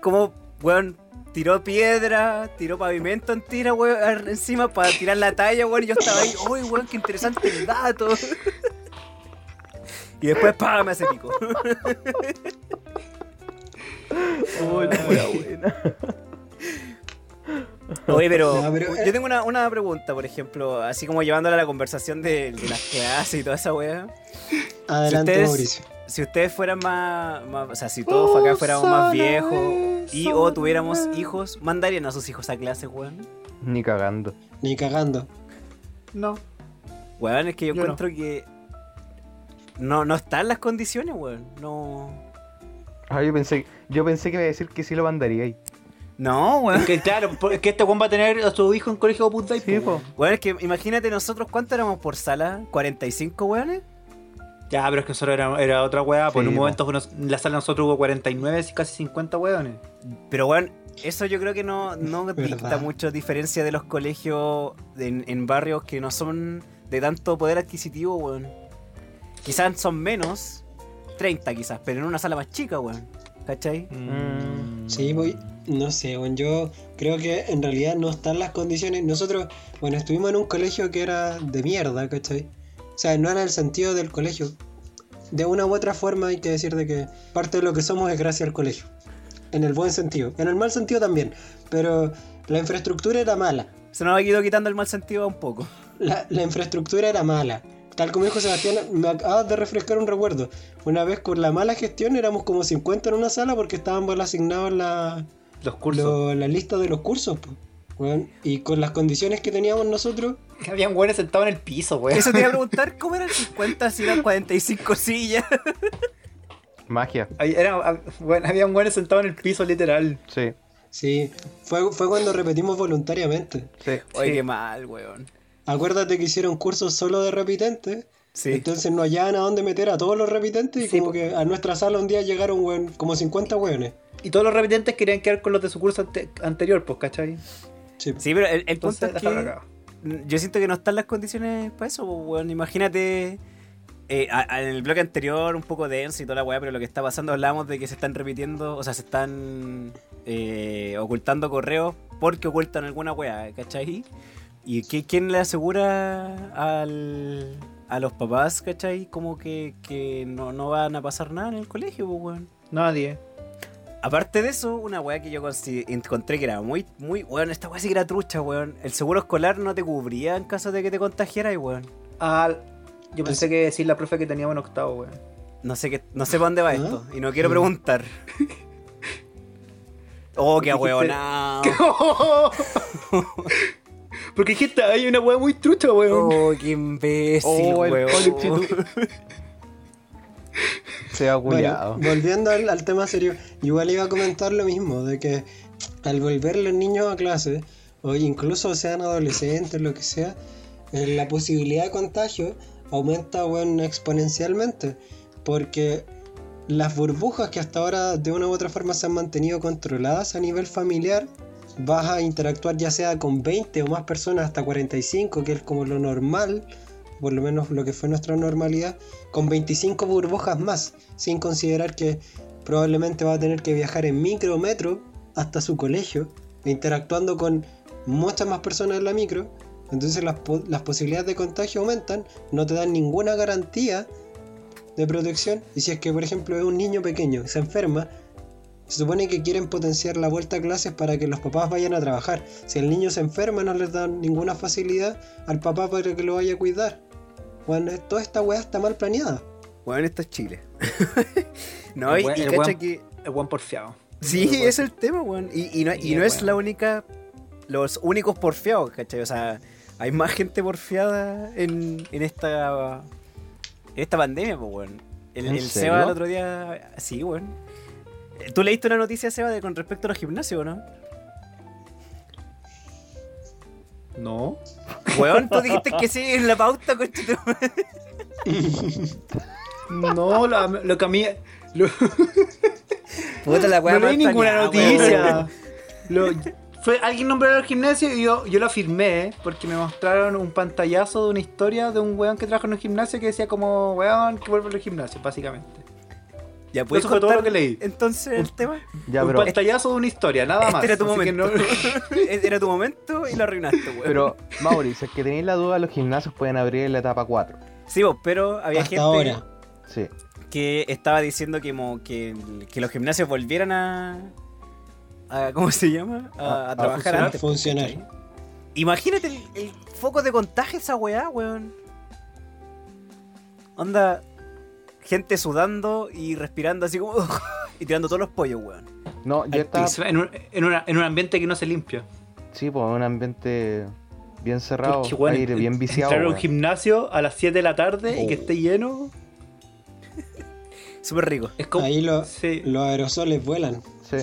Como, weón, tiró piedra, tiró pavimento en tira, weón, encima para tirar la talla, weón, y yo estaba ahí, [LAUGHS] uy, weón, qué interesante el dato. Y después, pa, me hace pico. [LAUGHS] La buena. Oye, pero, No, pero, eh. yo tengo una, una pregunta, por ejemplo, así como llevándola a la conversación de, de las clases y toda esa weá. Adelante, ustedes- Mauricio. Si ustedes fueran más, más- o sea, si todos acá fuéramos más viejos y o tuviéramos hijos, ¿mandarían a sus hijos a clases, weón? Ni cagando. Ni cagando. No. Weón, es que yo, Yo encuentro que no, no están las condiciones, weón. No. Ah, yo pensé, yo pensé que iba a decir que sí lo mandaría ahí. No, weón. Que claro, es que este weón va a tener a su hijo en colegio Opus Dei. Sí, po. Weón, es que imagínate nosotros cuánto éramos por sala, 45 weones. Ya, pero es que nosotros era, era otra weá. Pues Sí, en un momento en la sala nosotros hubo 49, casi 50 weones. Pero weón, eso yo creo que no, no [LAUGHS] dicta mucho diferencia de los colegios en, en barrios que no son de tanto poder adquisitivo, weón. Quizás son menos, 30 quizás, pero en una sala más chica, weón. ¿Cachai? Mm. Sí, voy. No sé, bueno, yo creo que en realidad no están las condiciones. Nosotros, bueno, estuvimos en un colegio que era de mierda, ¿cachai? O sea, no era el sentido del colegio. De una u otra forma hay que decir de que parte de lo que somos es gracias al colegio. En el buen sentido. En el mal sentido también. Pero la infraestructura era mala. Se nos ha ido quitando el mal sentido un poco. La, la infraestructura era mala. Tal como dijo Sebastián, me acabas de refrescar un recuerdo. Una vez con la mala gestión éramos como 50 en una sala porque estaban mal asignados la, Los cursos. lo- la lista de los cursos. y con las condiciones que teníamos nosotros, Habían güeyes sentados en el piso, weón. Eso te iba a [LAUGHS] preguntar, ¿cómo eran 50 si eran 45 sillas? Magia, Había, era- hab- bueno, habían güeyes sentados en el piso, literal. sí, sí, fue, fue cuando repetimos voluntariamente. sí. Oye, Sí. qué mal, weón. Acuérdate que hicieron cursos solo de repitentes. Sí. Entonces no hallaban a dónde meter a todos los repitentes y Sí, como que a nuestra sala un día llegaron weón, como 50 weones. Y todos los repitentes querían quedar con los de su curso ante- anterior, pues, ¿cachai? Sí. Sí, pero el, el punto Entonces, es la que. Yo siento que no están las condiciones para eso, pues, weón. Imagínate eh, en el bloque anterior un poco denso y toda la weá, pero lo que está pasando hablábamos de que se están repitiendo, o sea, se están eh, ocultando correos porque ocultan alguna weá, ¿cachai? ¿Y qué- quién le asegura al, a los papás, ¿cachai? Como que, que no, no van a pasar nada en el colegio, pues, weón. Nadie. Aparte de eso, una weá que yo encontré que era muy, muy, weón, esta weá sí que era trucha, weón. El seguro escolar no te cubría en caso de que te contagiaras, weón. Ah, yo pensé que decir la profe que teníamos en octavo, weón. No sé qué, no sé para dónde va ¿Ah? esto. Y no quiero preguntar. [LAUGHS] Oh, qué weonado. Porque dijiste, hay [LAUGHS] una weá muy trucha, weón. Oh, qué imbécil, Oh, el weón. [LAUGHS] [LAUGHS] Se ha Bueno, volviendo al, al tema serio, igual iba a comentar lo mismo, de que al volver los niños a clase, o incluso sean adolescentes, lo que sea, eh, la posibilidad de contagio aumenta bueno, exponencialmente, porque las burbujas que hasta ahora de una u otra forma se han mantenido controladas a nivel familiar, vas a interactuar ya sea con 20 o más personas hasta 45, que es como lo normal, por lo menos lo que fue nuestra normalidad, con 25 burbujas más, sin considerar que probablemente va a tener que viajar en micro metro hasta su colegio, interactuando con muchas más personas en la micro, entonces las, las posibilidades de contagio aumentan, no te dan ninguna garantía de protección, y si es que por ejemplo es un niño pequeño, se enferma, se supone que quieren potenciar la vuelta a clases para que los papás vayan a trabajar. Si el niño se enferma no les dan ninguna facilidad al papá para que lo vaya a cuidar. Bueno, toda esta weá está mal planeada. Weón, esto es Chile. [LAUGHS] no, El y, y el cacha que. El weón porfiado. Sí, El es el tema, weón. Y, y no, y Sí, no es la única. Los únicos porfiados, ¿cachai? O sea, hay más gente porfiada en, en esta. En esta pandemia, pues, weón. El, ¿En el serio? Seba el otro día. Sí, weón. Eh, ¿Tú leíste una noticia, Seba, de, con respecto a los gimnasios, no? No. Weón, tú dijiste que sí en la pauta, coche. [LAUGHS] No, la- lo que a mí. Lo, [LAUGHS] Puta la weá no leí más ninguna noticia. Lo- fue alguien nombró al gimnasio y yo, yo lo afirmé porque me mostraron un pantallazo de una historia de un weón que trabaja en un gimnasio que decía como weón que vuelve al gimnasio, básicamente. Ya puedes Eso fue todo contar lo que leí. entonces el tema. Ya, un pero, pantallazo de una historia, nada Este más. era tu Así momento. no- [LAUGHS] [LAUGHS] Era tu momento y lo arruinaste, weón. pero Mauri, si es que tenéis la duda, los gimnasios pueden abrir en la etapa 4. Sí, vos, pero había Hasta gente ahora. Sí. que estaba diciendo que, mo- que, que los gimnasios volvieran a, a- ¿Cómo se llama? A, A- a a trabajar funcionar. antes. Imagínate el, el foco de contagio esa weá, weón. Onda, gente sudando y respirando así como. [LAUGHS] y tirando todos los pollos, weón. No, yo estaba. en, un, en una- en un ambiente que no se limpia. Sí, pues un ambiente bien cerrado, Porque, weón, aire bien viciado. Entrar a un gimnasio a las 7 de la tarde y que Oh. esté lleno. [LAUGHS] Súper rico. Es como. Ahí lo- Sí. los aerosoles vuelan. Sí.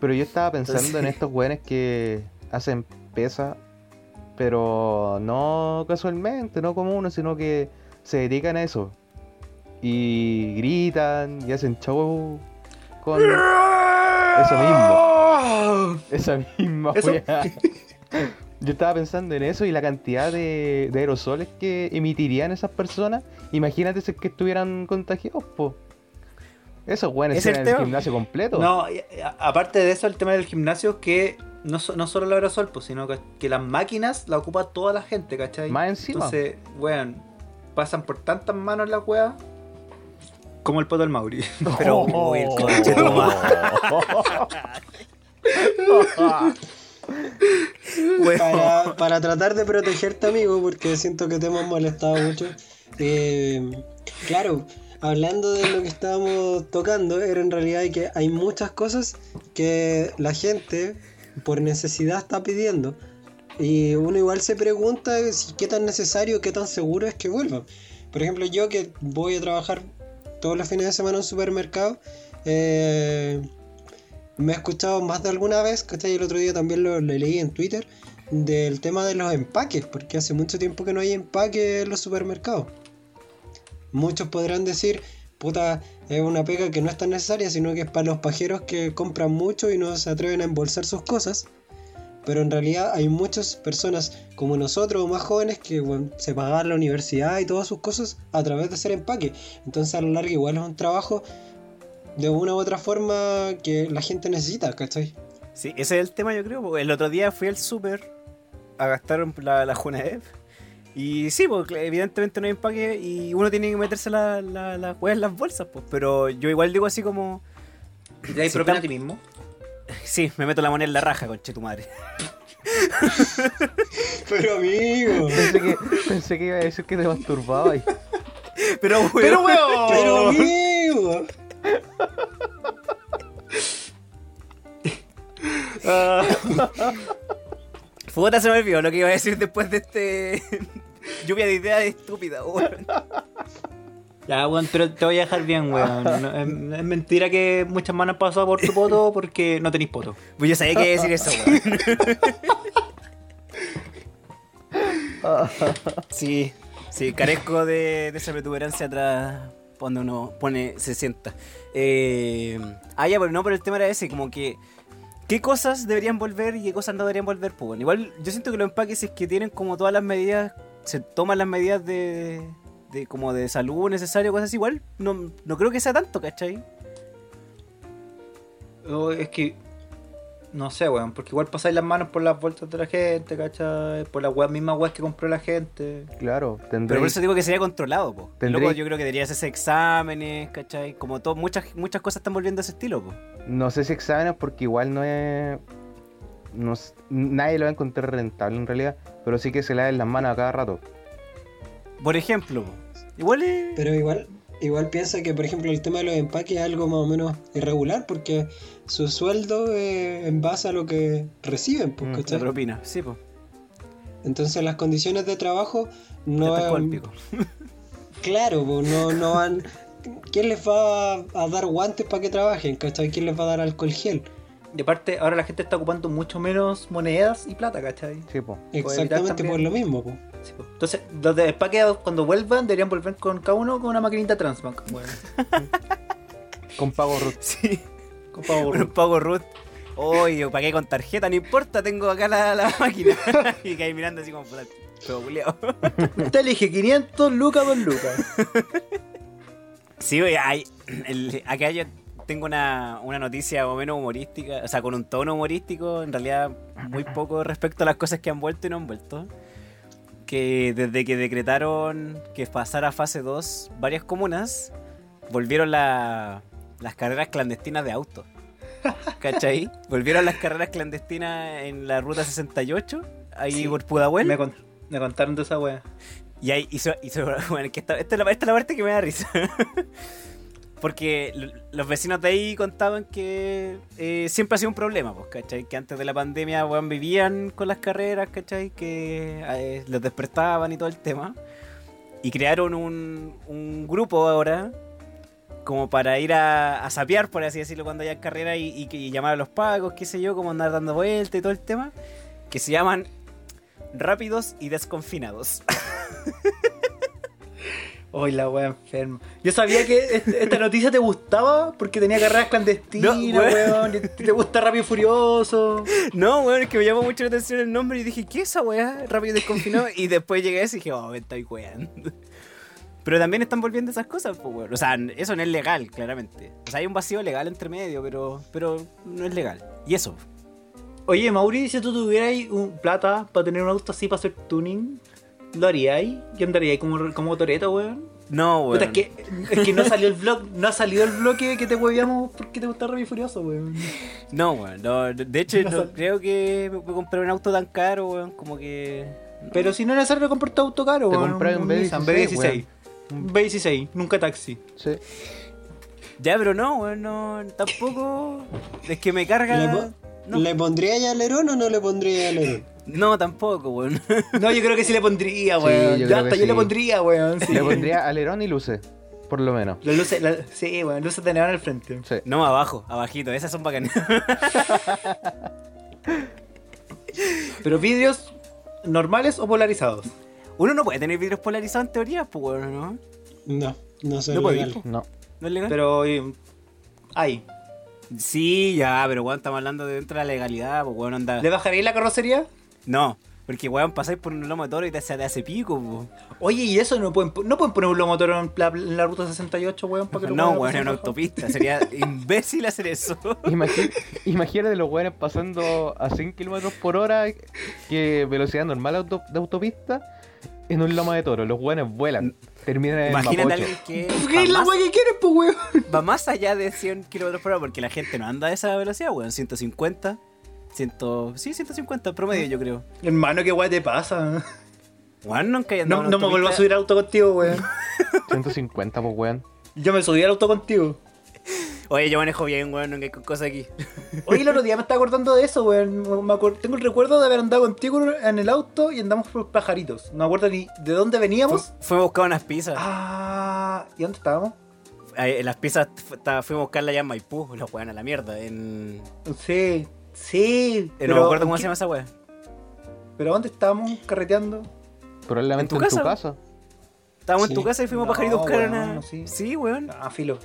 Pero yo estaba pensando en estos weones que hacen pesa, pero no casualmente, no como uno, sino que se dedican a eso. Y gritan y hacen show con eso mismo. Esa misma Eso-. [LAUGHS] Yo estaba pensando en eso y la cantidad de, de aerosoles que emitirían esas personas. Imagínate si es que estuvieran contagiados, po. Weones Ese es el el gimnasio completo. No, aparte de eso, el tema del gimnasio que no, no solo el aerosol, pues, sino que, que las máquinas la ocupa toda la gente, ¿cachai? Más encima. Entonces, weón, pasan por tantas manos las weas como el poto del Mauri. [LAUGHS] Pero, Oh. uy, el conche tu madre. Weón. para, para tratar de protegerte, amigo, porque siento que te hemos molestado mucho. eh, claro, hablando de lo que estábamos tocando, era en realidad que hay muchas cosas que la gente por necesidad está pidiendo. Y uno igual se pregunta si qué tan necesario, qué tan seguro es que vuelva. Por ejemplo, yo que voy a trabajar todos los fines de semana en un supermercado, eh, me he escuchado más de alguna vez, ¿cachai? El otro día también lo, lo leí en Twitter, del tema de los empaques, porque hace mucho tiempo que no hay empaque en los supermercados. Muchos podrán decir, puta, es una pega que no es tan necesaria, sino que es para los pajeros que compran mucho y no se atreven a embolsar sus cosas. Pero en realidad hay muchas personas como nosotros o más jóvenes que bueno, se pagan la universidad y todas sus cosas a través de hacer empaque. Entonces a lo largo igual es un trabajo de una u otra forma que la gente necesita, ¿cachai? Sí, ese es el tema, yo creo. porque El otro día fui al súper a gastar la, la Junaev. Y sí, porque evidentemente no hay empaque y uno tiene que meterse la, la, la en las bolsas, pues. Pero yo igual digo así como. ¿Te dais Si propina a ti mismo? Sí, me meto la moneda en la raja, conche tu madre. [LAUGHS] Pero amigo, Pensé que, pensé que iba a decir que te masturbaba y Pero, weón. ¡Pero weón! pero amigo. [LAUGHS] Puta, se me olvidó lo que iba a decir después de este. [LAUGHS] Lluvia de ideas estúpida, weón. Ya, weón, pero te voy a dejar bien, weón. [LAUGHS] No, es, es mentira que muchas manos han pasado por tu poto porque no tenéis poto. Pues yo sabía que iba a decir eso, weón. [LAUGHS] Sí, sí, carezco de, de esa protuberancia atrás cuando uno pone, se sienta. Eh, ah, ya, pero no, pero el tema era ese, como que. ¿Qué cosas deberían volver y qué cosas no deberían volver? Pues bueno, igual yo siento que los empaques es que tienen como todas las medidas, se toman las medidas de, de como de salud necesario, cosas igual no, no creo que sea tanto, ¿cachai? O es que. No sé, weón, porque igual pasáis las manos por las vueltas de la gente, ¿cachai? Por las weas, mismas weas que compró la gente. claro, Pero tendré por eso digo que sería controlado, po. Tendría- Loco, yo creo que deberías hacer exámenes, ¿cachai? Como todo, muchas, muchas cosas están volviendo a ese estilo, po. No sé si exámenes porque igual no es. No, nadie lo va a encontrar rentable en realidad, pero sí que se laven las manos a cada rato. Por ejemplo. Igual es... Pero igual, igual piensa que, por ejemplo, el tema de los empaques es algo más o menos irregular porque su sueldo es en base a lo que reciben, pues, Mm, propina, sí, po. Entonces las condiciones de trabajo no el pico. [LAUGHS] Claro, pues, no, no van... ¿Quién les va a, dar guantes para que trabajen? ¿Cachai? ¿Quién les va a dar alcohol gel? Y aparte, ahora la gente está ocupando mucho menos monedas y plata, ¿cachai? Sí, po. Exactamente por lo mismo, pues. Sí, po. Entonces, los de cuando vuelvan deberían volver con cada uno con una maquinita Transbank, weón. [LAUGHS] Con pago root. Sí, Con pago un pago root. Oye, yo pagué con tarjeta, no importa, tengo acá la, la [LAUGHS] máquina. y caí mirando así como, todo culiao. [LAUGHS] Usted elige 500 lucas, 2 lucas. Sí, oye, hay, el- acá yo tengo una, una noticia más o menos humorística, o sea, con un tono humorístico, en realidad muy poco respecto a las cosas que han vuelto y no han vuelto. Que desde que decretaron que pasara fase 2, varias comunas volvieron la- las carreras clandestinas de autos. [LAUGHS] ¿Cachai? Volvieron las carreras clandestinas en la ruta 68, ahí Sí, por Pudahuel. Me, me contaron de esa wea. Y ahí hizo, [LAUGHS] hizo bueno, que esta, esta, es la, esta es la parte que me da risa. Porque los vecinos de ahí contaban que eh, siempre ha sido un problema, pues, ¿cachai? Que antes de la pandemia, weón, vivían con las carreras, ¿cachai? Que eh, los despertaban y todo el tema. Y crearon un, un grupo ahora como para ir a, a sapear, por así decirlo, cuando haya carrera y, y, y llamar a los pagos, qué sé yo, como andar dando vueltas y todo el tema. Que se llaman Rápidos y Desconfinados. [LAUGHS] Hoy la wea enferma. Yo sabía que este- esta noticia te gustaba porque tenía carreras clandestinas, No, weón. Te gusta Rápido y Furioso. No, weón, es que me llamó mucho la atención el nombre y dije, ¿qué es esa weá? Rápido y desconfinado. y después llegué a eso y dije, oh, me estoy weando. Pero también están volviendo esas cosas, pues, weón. O sea, eso no es legal, claramente. O sea, hay un vacío legal entre medio, pero, pero no es legal. Y eso. Oye, Mauri, si tú tuvieras un plata para tener un auto así para hacer tuning, ¿lo haríais? ¿Y andaríais como, como Toreto, weón? No, weón. Puta, es que, es que no salió el vlog, no ha salido el bloque que te huevíamos porque te gusta Rápido Furioso, weón. No, weón. no, de hecho, No creo que me compré un auto tan caro, weón. Como que. Pero si no es necesario comprar tu auto caro, Te weón. compras un Nissan B16, B16. Un B16, nunca taxi. Sí. Ya, pero no, weón, no. Tampoco. Es que me carga. ¿Le, po- No. ¿Le pondría ya alerón o no le pondría alerón? No, tampoco, weón. [LAUGHS] No, yo creo que sí le pondría, Sí, weón. yo ya creo hasta que yo le sí. pondría, weón. Sí. Le pondría alerón y luces, por lo menos. Las luces, la- sí, weón, luces de neón al frente. Sí. No, abajo, abajito. Esas son bacanas. [LAUGHS] Pero vidrios normales o polarizados. Uno no puede tener vidrios polarizados en teoría, pues, weón, ¿no? No, no sé No puede legal. ir, po. No. ¿No es legal? Pero eh, hay. Sí, ya, pero weón, estamos hablando de dentro de la legalidad, pues, weón, anda. ¿Le bajaría la carrocería? No, porque weón, pasáis por un lomo de toro y te, hace pico, po. Oye, ¿y eso no pueden, no pueden poner un lomotor en la, en la ruta 68, weón? Para que lo No, weón, pasar una autopista. Sería [LAUGHS] imbécil hacer eso. Imagínate los weones pasando a 100 km por hora, que velocidad normal auto- de autopista, en un loma de toro. Los weones vuelan, terminan en Imagínate alguien que ¿Qué es la va más, weá que quieres, pues, weón? va más allá de 100 km por hora, porque la gente no anda a esa velocidad, weón. 150, 100, sí, 150 promedio, yo creo. Hermano, ¿qué weá te pasa? Weón, nunca No, andado en no me vuelvo a subir al auto contigo, weón. [LAUGHS] 150, pues weón. Yo me subí al auto contigo. Oye, yo manejo bien, weón, no hay cosas aquí. [LAUGHS] Oye, el otro día me estaba acordando de eso, weón. Me Tengo el recuerdo de haber andado contigo en el auto y andamos por pajaritos. No me acuerdo ni de dónde veníamos. Fuimos a buscar unas pizzas. Ah, ¿y dónde estábamos? Ahí, las pizzas fu- fuimos a buscarlas allá en Maipú, los weón a la mierda. En... Sí, sí. eh, no me acuerdo cómo se llama esa weá. ¿Pero dónde estábamos carreteando? Probablemente ¿En en tu tu, casa? Estábamos Sí. en tu casa y fuimos No, a pajarito a buscar una. no, sí. sí, weón. Ah, filo.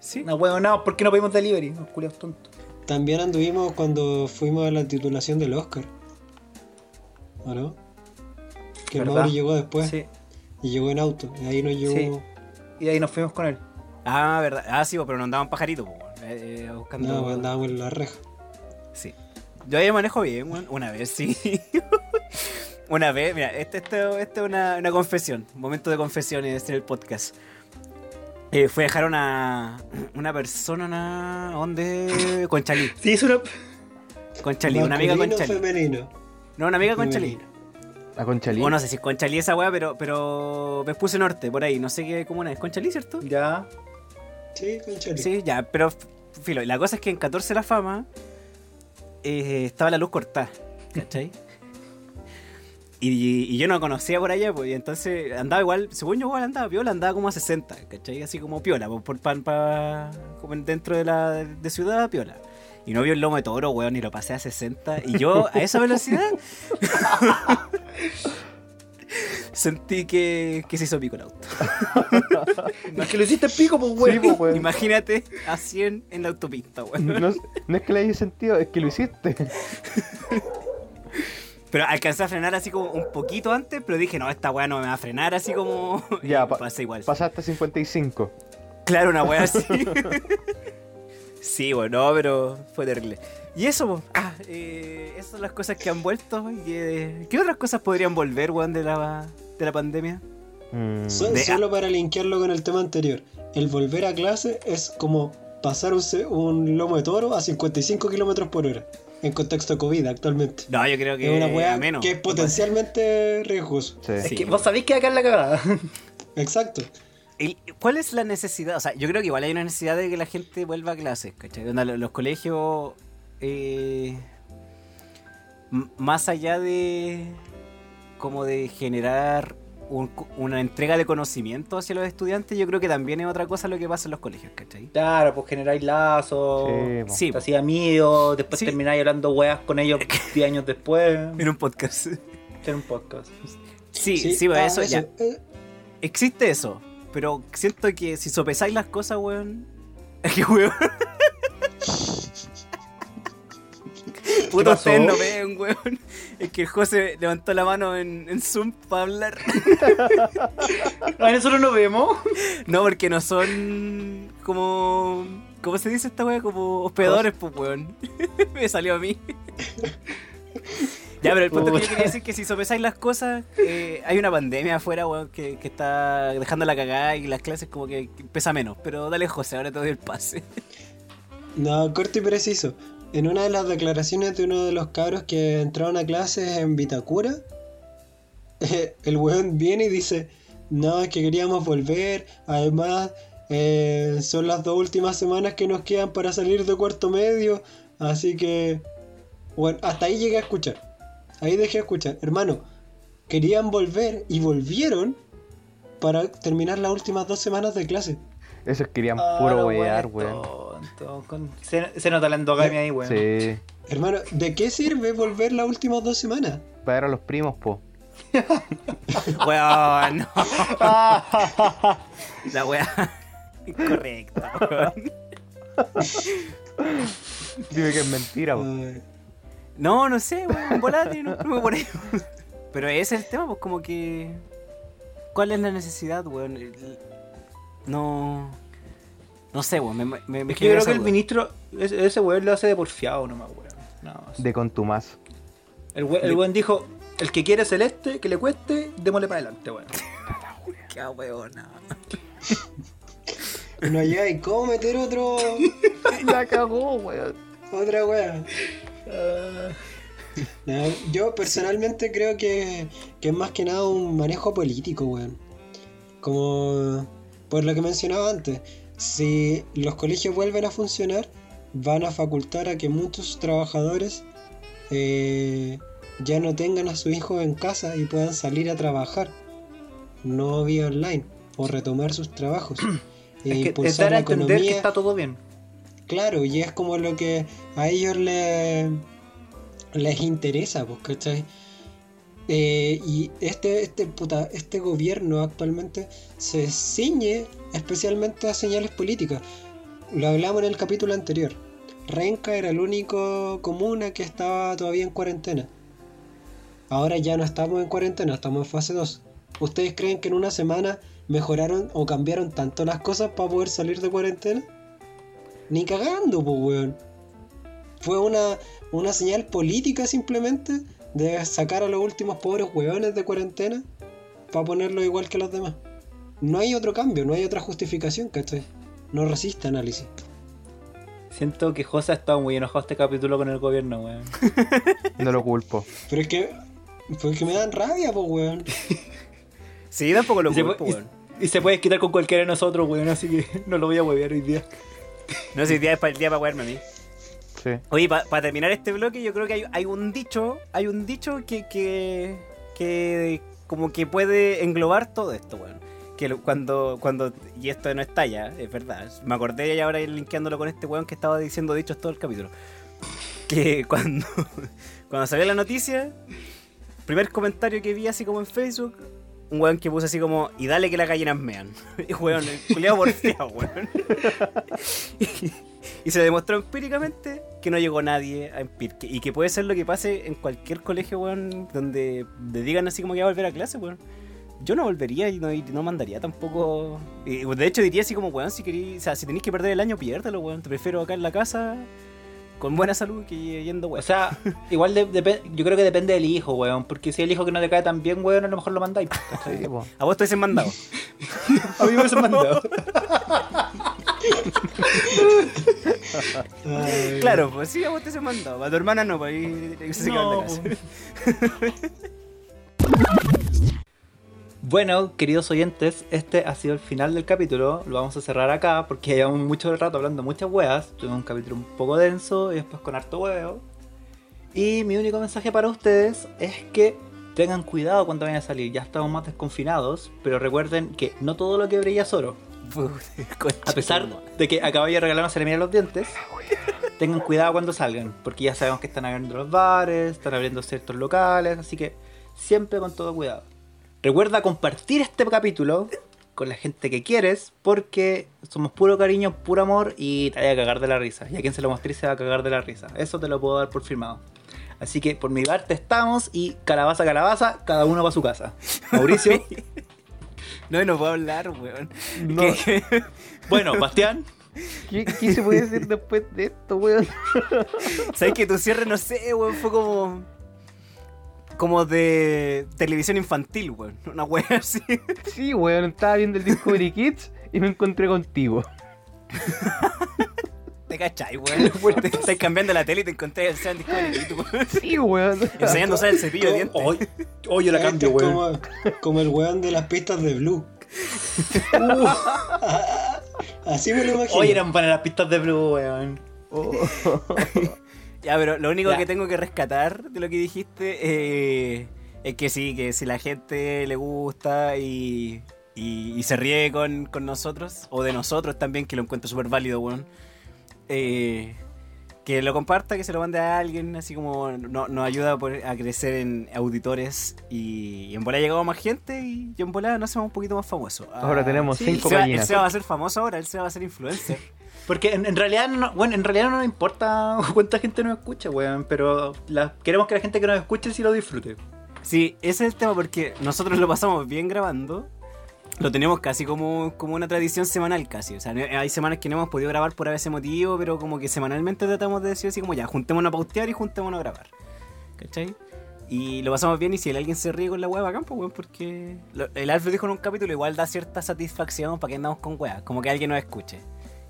Sí. No, weón, no, ¿por qué no pedimos delivery? Los culiados tontos. También anduvimos cuando fuimos a la titulación del Oscar. ¿O no? Que ¿Verdad? Mauri llegó después Sí. y llegó en auto. Y ahí nos llevó. Sí. Y ahí nos fuimos con él. Ah, verdad. Ah, sí, pero no andaban pajaritos. Eh, eh, buscando. No, andábamos en la reja. Sí. Yo ahí manejo bien. Una vez, sí. [LAUGHS] una vez, mira, este, este, este es una, una confesión. Un momento de confesiones en el podcast. Eh, fue a dejar una, una persona, una, ¿dónde? Conchalí. Sí, es una. Conchalí, una amiga o Conchalí. femenino. No, una amiga Conchalí. Femenino. A Conchalí. O no sé si es Conchalí esa weá, pero, pero me puse norte, por ahí. No sé qué comuna es. Conchalí, ¿cierto? Ya. Sí, con Chali. Sí, ya, pero filo. La cosa es que en 14 la fama eh, estaba la luz cortada, ¿cachai? Y, yo no conocía por allá, pues, y entonces andaba igual, según yo igual andaba piola, andaba como a 60, ¿cachai? Así como piola, pues, por pan pa, como en- dentro de la de ciudad, piola. Y no vio el lomo de toro, weón, y lo pasé a 60. Y yo, a esa velocidad, [LAUGHS] sentí que, que se hizo pico el auto. [LAUGHS] Es que lo hiciste pico, pues, Sí, weón. pues, weón. Imagínate a 100 en la autopista, weón. No, no es que le haya sentido, es que lo hiciste. Pero alcancé a frenar así como un poquito antes, pero dije, no, esta weá no me va a frenar así como. Ya, Y pa- pasé igual. Pasaste a 55. Claro, una weá así. [LAUGHS] sí, bueno, pero fue terrible. Y eso, po. ah, eh, esas son las cosas que han vuelto. Y, eh, ¿Qué otras cosas podrían volver, weón, de la, de la pandemia? Mm, So- De- solo para linkearlo con el tema anterior. El volver a clase es como pasar un, lomo de toro a 55 kilómetros por hora. En contexto COVID actualmente. No, yo creo que es una a weá menos. que es potencialmente riesgoso. sí. Es Sí. que vos sabéis que acá es la cagada. Exacto. ¿Y ¿Cuál es la necesidad? O sea, yo creo que igual hay una necesidad de que la gente vuelva a clases, ¿cachai? Los colegios, eh, más allá de como de generar un una entrega de conocimiento hacia los estudiantes, yo creo que también es otra cosa lo que pasa en los colegios, ¿cachai? Claro, pues generáis lazos. Sí, po. Sí, Te hacías amigos, después Sí. termináis hablando weas con ellos [LAUGHS] 10 años después. en un podcast. Hacer un podcast. Sí, sí, pues ah, eso, ya. eh, existe eso. Pero siento que si sopesáis las cosas, weón. Es que, weón. [LAUGHS] Puto, pasó? ustedes no ven, weón. Es que el José levantó la mano en, en Zoom para hablar. [LAUGHS] Ah, nosotros nos vemos. No, porque no son como. ¿Cómo se dice esta weá? Como hospedadores, pues, weón. [LAUGHS] Me salió a mí. Ya, pero el punto que yo quería decir es que si sopesáis las cosas, eh, hay una pandemia afuera, weón, que, que está dejando la cagada y las clases como que pesa menos. Pero dale, José, ahora te doy el pase. No, corto y preciso. En una de las declaraciones de uno de los cabros que entraron a clases en Vitacura, [LAUGHS] el weón viene y dice, no, es que queríamos volver, además eh, son las dos últimas semanas que nos quedan para salir de cuarto medio, así que... Bueno, hasta ahí llegué a escuchar. Ahí dejé de escuchar. Hermano, querían volver y volvieron para terminar las últimas dos semanas de clase. Esos querían Ah, puro wear, weón. con- Se, se nota la endogamia ahí, weón. Sí. Hermano, ¿de qué sirve volver las últimas dos semanas? Para ver a los primos, po. [LAUGHS] Weón, no. [LAUGHS] La weá. Incorrecta, weón. Dime que es mentira, po. No, no sé, weón. Volate, no, no me por ahí. Pero ese es el tema, pues como que. ¿Cuál es la necesidad, weón? No. No sé, weón. Me, me, me Es que yo creo que el duda. ministro, ese, ese weón lo hace de porfiado nomás, weón. No, sí. De contumaz. el, we- el weón dijo, el que quiere celeste, que le cueste, démosle para adelante, weón. [LAUGHS] Qué weona. No hay y cómo meter otro. [LAUGHS] La cagó, weón. otra No, yo personalmente creo que, que es más que nada un manejo político, weón. Como por lo que mencionaba antes, si los colegios vuelven a funcionar, van a facultar a que muchos trabajadores eh, ya no tengan a su hijo en casa y puedan salir a trabajar, no vía online, o retomar sus trabajos. e Es que es impulsar dar a la entender que economía. está todo bien. Claro, y es como lo que a ellos le- les interesa, pues, ¿cachai? Eh, y este, este, puta, este gobierno actualmente se ciñe especialmente a señales políticas. Lo hablamos en el capítulo anterior. Renca era el único comuna que estaba todavía en cuarentena. Ahora ya no estamos en cuarentena, estamos en fase 2. ¿Ustedes creen que en una semana mejoraron o cambiaron tanto las cosas para poder salir de cuarentena? Ni cagando, pues, weón. Fue una, una señal política simplemente de sacar a los últimos pobres weones de cuarentena para ponerlos igual que los demás. No hay otro cambio, no hay otra justificación, ¿cachai? No resiste análisis. Siento que José ha estado muy enojado este capítulo con el gobierno, weón. [LAUGHS] No lo culpo. Pero es que. Porque me dan rabia, pues, weón. Sí, tampoco lo Y se, culpo, puede, weón. y- y se puede quitar con cualquiera de nosotros, weón, así que no lo voy a huevear hoy día. No sé si día es para el día para wearme a mí. Sí. Oye, para terminar este bloque, yo creo que hay, hay un dicho, hay un dicho que, que, que como que puede englobar todo esto, weón. Que lo- cuando, cuando, y esto no es talla, es verdad. Me acordé y ahora ir linkeándolo con este weón que estaba diciendo dichos todo el capítulo. Que [LAUGHS] cuando, cuando salió la noticia, primer comentario que vi así como en Facebook, un weón que puso así como, y dale que las gallinas mean. [LAUGHS] Y weón, el culiado porfiado, [LAUGHS] weón. Y se demostró empíricamente que no llegó nadie a Empir. que- Y que puede ser lo que pase en cualquier colegio, weón, donde le digan así como que va a volver a clase, weón. Yo no volvería y no, y no mandaría tampoco. y de hecho, diría así como, weón, si queréis, o sea, si tenéis que perder el año, piérdelo, weón. Te prefiero acá en la casa con buena salud que yendo, O weón. sea, [LAUGHS] igual de- yo creo que depende del hijo, weón. Porque si el hijo que no te cae tan bien, weón, a lo mejor lo mandáis. A vos te hubiesen mandado. [LAUGHS] A mí me hubiesen mandado. [LAUGHS] Claro, pues sí, a vos te hubiesen mandado. A tu hermana no, pues ahí se quedó en la No, casa. Bueno, queridos oyentes, este ha sido el final del capítulo. Lo vamos a cerrar acá porque llevamos mucho rato hablando muchas weas. Tuvimos un capítulo un poco denso y después con harto huevo. Y mi único mensaje para ustedes es que tengan cuidado cuando vayan a salir. Ya estamos más desconfinados, pero recuerden que no todo lo que brilla es oro. [LAUGHS] A pesar de que a caballo de regalarnos se le miran los dientes, tengan cuidado cuando salgan, porque ya sabemos que están abriendo los bares, están abriendo ciertos locales, así que siempre con todo cuidado. Recuerda compartir este capítulo con la gente que quieres, porque somos puro cariño, puro amor y te vaya a cagar de la risa. Y a quien se lo mostré se va a cagar de la risa. Eso te lo puedo dar por firmado. Así que por mi parte estamos y calabaza, calabaza, cada uno va a su casa. Mauricio. [LAUGHS] No, no puedo hablar, weón. No. ¿Qué? [LAUGHS] bueno, Bastián. ¿Qué, qué se puede decir después de esto, weón? [LAUGHS] ¿Sabes que tu cierre, no sé, weón? Fue como. Como de televisión infantil, weón. [LAUGHS] Una weá así. Sí, weón, estaba viendo el Discovery Kids y me encontré contigo. [LAUGHS] ¿Te cachai, weón? [LAUGHS] Te estás cambiando la tele y te encontré el Sean Discovery Kids, weón. Sí, weón. Enseñando a usar el cepillo de dientes. Hoy, hoy yo la Este cambio, weón. como, como el weón de las pistas de Blue. Así me lo imagino. Hoy eran para las pistas de Blue, weón. Ya, pero lo único Ya. que tengo que rescatar de lo que dijiste eh, es que sí, que si la gente le gusta y, y, y se ríe con, con nosotros, o de nosotros también, que lo encuentro súper válido, weón. eh, que lo comparta, que se lo mande a alguien, así como no- nos ayuda a, poner- a crecer en auditores y, y en bola ha llegado más gente y, y en bola nos hacemos un poquito más famosos. Ah, Ahora tenemos sí, cinco el Seba, el. Seba va a ser famoso ahora, el Seba va a ser influencer. [LAUGHS] Porque en, realidad, no, bueno, en realidad no nos importa [LAUGHS] cuánta gente nos escucha, weón. Pero queremos que la gente que nos escuche sí lo disfrute. Sí, ese es el tema porque nosotros lo pasamos bien grabando. Lo tenemos casi como, como una tradición semanal casi. O sea, hay semanas que no hemos podido grabar por ese motivo, pero como que semanalmente tratamos de decir así como ya, juntémonos a pautear y juntémonos a grabar. ¿Cachai? Y lo pasamos bien y si alguien se ríe con la hueá, bacán, pues weón, porque el Alfred dijo en un capítulo igual da cierta satisfacción para que andamos con weá, como que alguien nos escuche.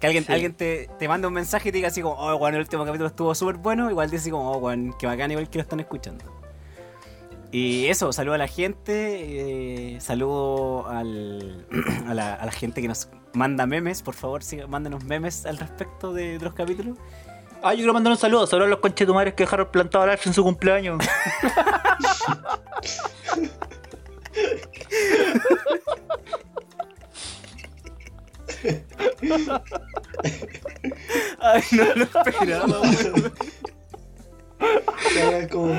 Que alguien, Sí. alguien te, te manda un mensaje y te diga así como, oh, weón, el último capítulo estuvo súper bueno, igual dice como, oh, weón, que bacán, igual que lo están escuchando. Y eso, saludo a la gente, eh, saludo al, [CLEARS THROAT] a, la, a la gente que nos manda memes, por favor, siga, mándenos memes al respecto de, de los capítulos. Ah, yo quiero mandar un saludo. Saludos a los conchetumares que dejaron plantado al Alf en su cumpleaños. [LAUGHS] [LAUGHS] Ay, no lo esperaba, [LAUGHS] weón. Es como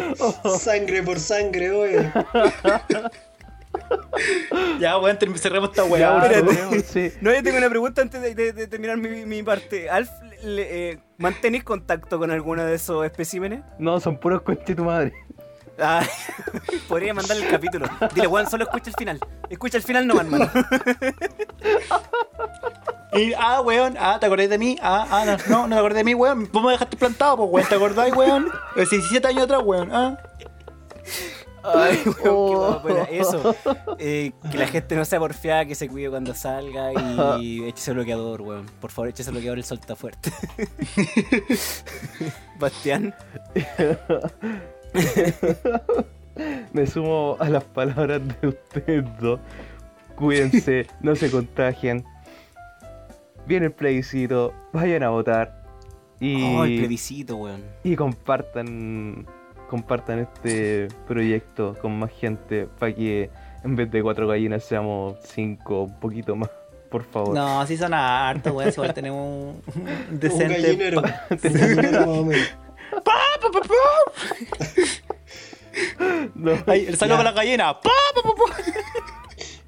sangre por sangre, oye. [LAUGHS] ya, weón, cerremos esta weá. espérate. [LAUGHS] sí. No, yo tengo una pregunta antes de, de- de terminar mi, mi parte. Alf, le- eh, ¿mantenís contacto con alguno de esos especímenes? No, son puros conche tu madre. Ah, podría mandarle el capítulo. Dile, weón, solo escucha el final. Escucha el final nomás, hermano. Y, ah, weón, ah, ¿te acordás de mí? Ah, ah, no, no, no te acordás de mí, weón. Vos me dejaste plantado, pues, weón. ¿Te acordás, weón? Hace 17 años atrás, weón. Ah. Ay, weón, qué guapo era eso. Eh, que la gente no sea porfiada, que se cuide cuando salga y [LAUGHS] échese bloqueador, weón. Por favor, échese bloqueador, el sol está fuerte. [LAUGHS] Bastián. [LAUGHS] Me sumo a las palabras de ustedes dos. Cuídense, no se contagien. Viene el plebiscito, vayan a votar. Y, Oh, el plebiscito, weón. y compartan compartan este proyecto con más gente para que en vez de cuatro gallinas seamos cinco, un poquito más, por favor. No, sí son hartos, weón. Si igual tenemos un [LAUGHS] decente. Un. No. [LAUGHS] Ay, el saludo para la gallina. ¡Pa!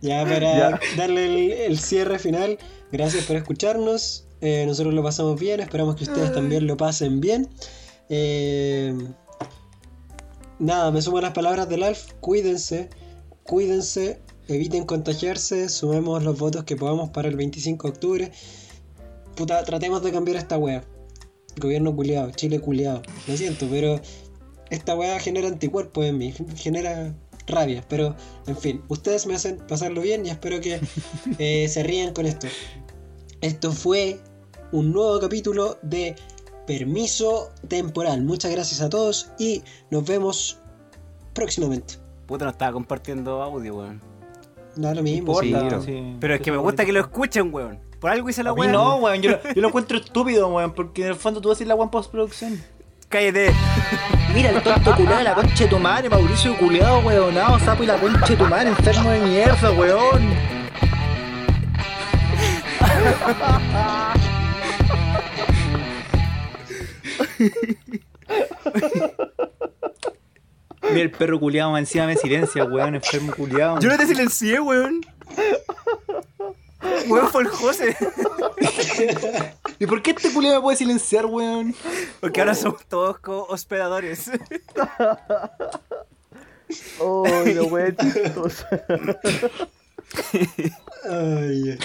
Ya para Ya. darle el, el cierre final, gracias por escucharnos. Eh, nosotros lo pasamos bien, esperamos que ustedes también lo pasen bien. Eh, nada, me sumo a las palabras del Alf. Cuídense, cuídense, eviten contagiarse, sumemos los votos que podamos para el 25 de octubre. Puta, tratemos de cambiar esta wea. Gobierno culiado, Chile culiado. Lo siento, pero esta weá genera anticuerpos en mí, genera rabia. Pero, en fin, ustedes me hacen pasarlo bien y espero que [LAUGHS] eh, se rían con esto. Esto fue un nuevo capítulo de Permiso Temporal. Muchas gracias a todos y nos vemos próximamente. Puta, no estaba compartiendo audio, weón. Da lo mismo. Sí. pero- sí. Pero es que me gusta que lo escuchen, weón. Por algo hice la weón. no, weón. Yo, lo- yo lo encuentro estúpido, weón. Porque en el fondo tú haces la weón postproducción. Cállate. Mira el tonto culiado, la concha de tu madre, Mauricio culiado, weón. sapo y la concha de tu madre, enfermo de mierda, weón. Mira el perro culiado más encima me silencia, weón, enfermo culiado. Yo no te silencié, weón. [LAUGHS] Weón fue el José. ¿Y por qué este culiado me puede silenciar, weón? Porque ahora somos todos hospedadores. [LAUGHS] Oh, la wea chistosa. Ay,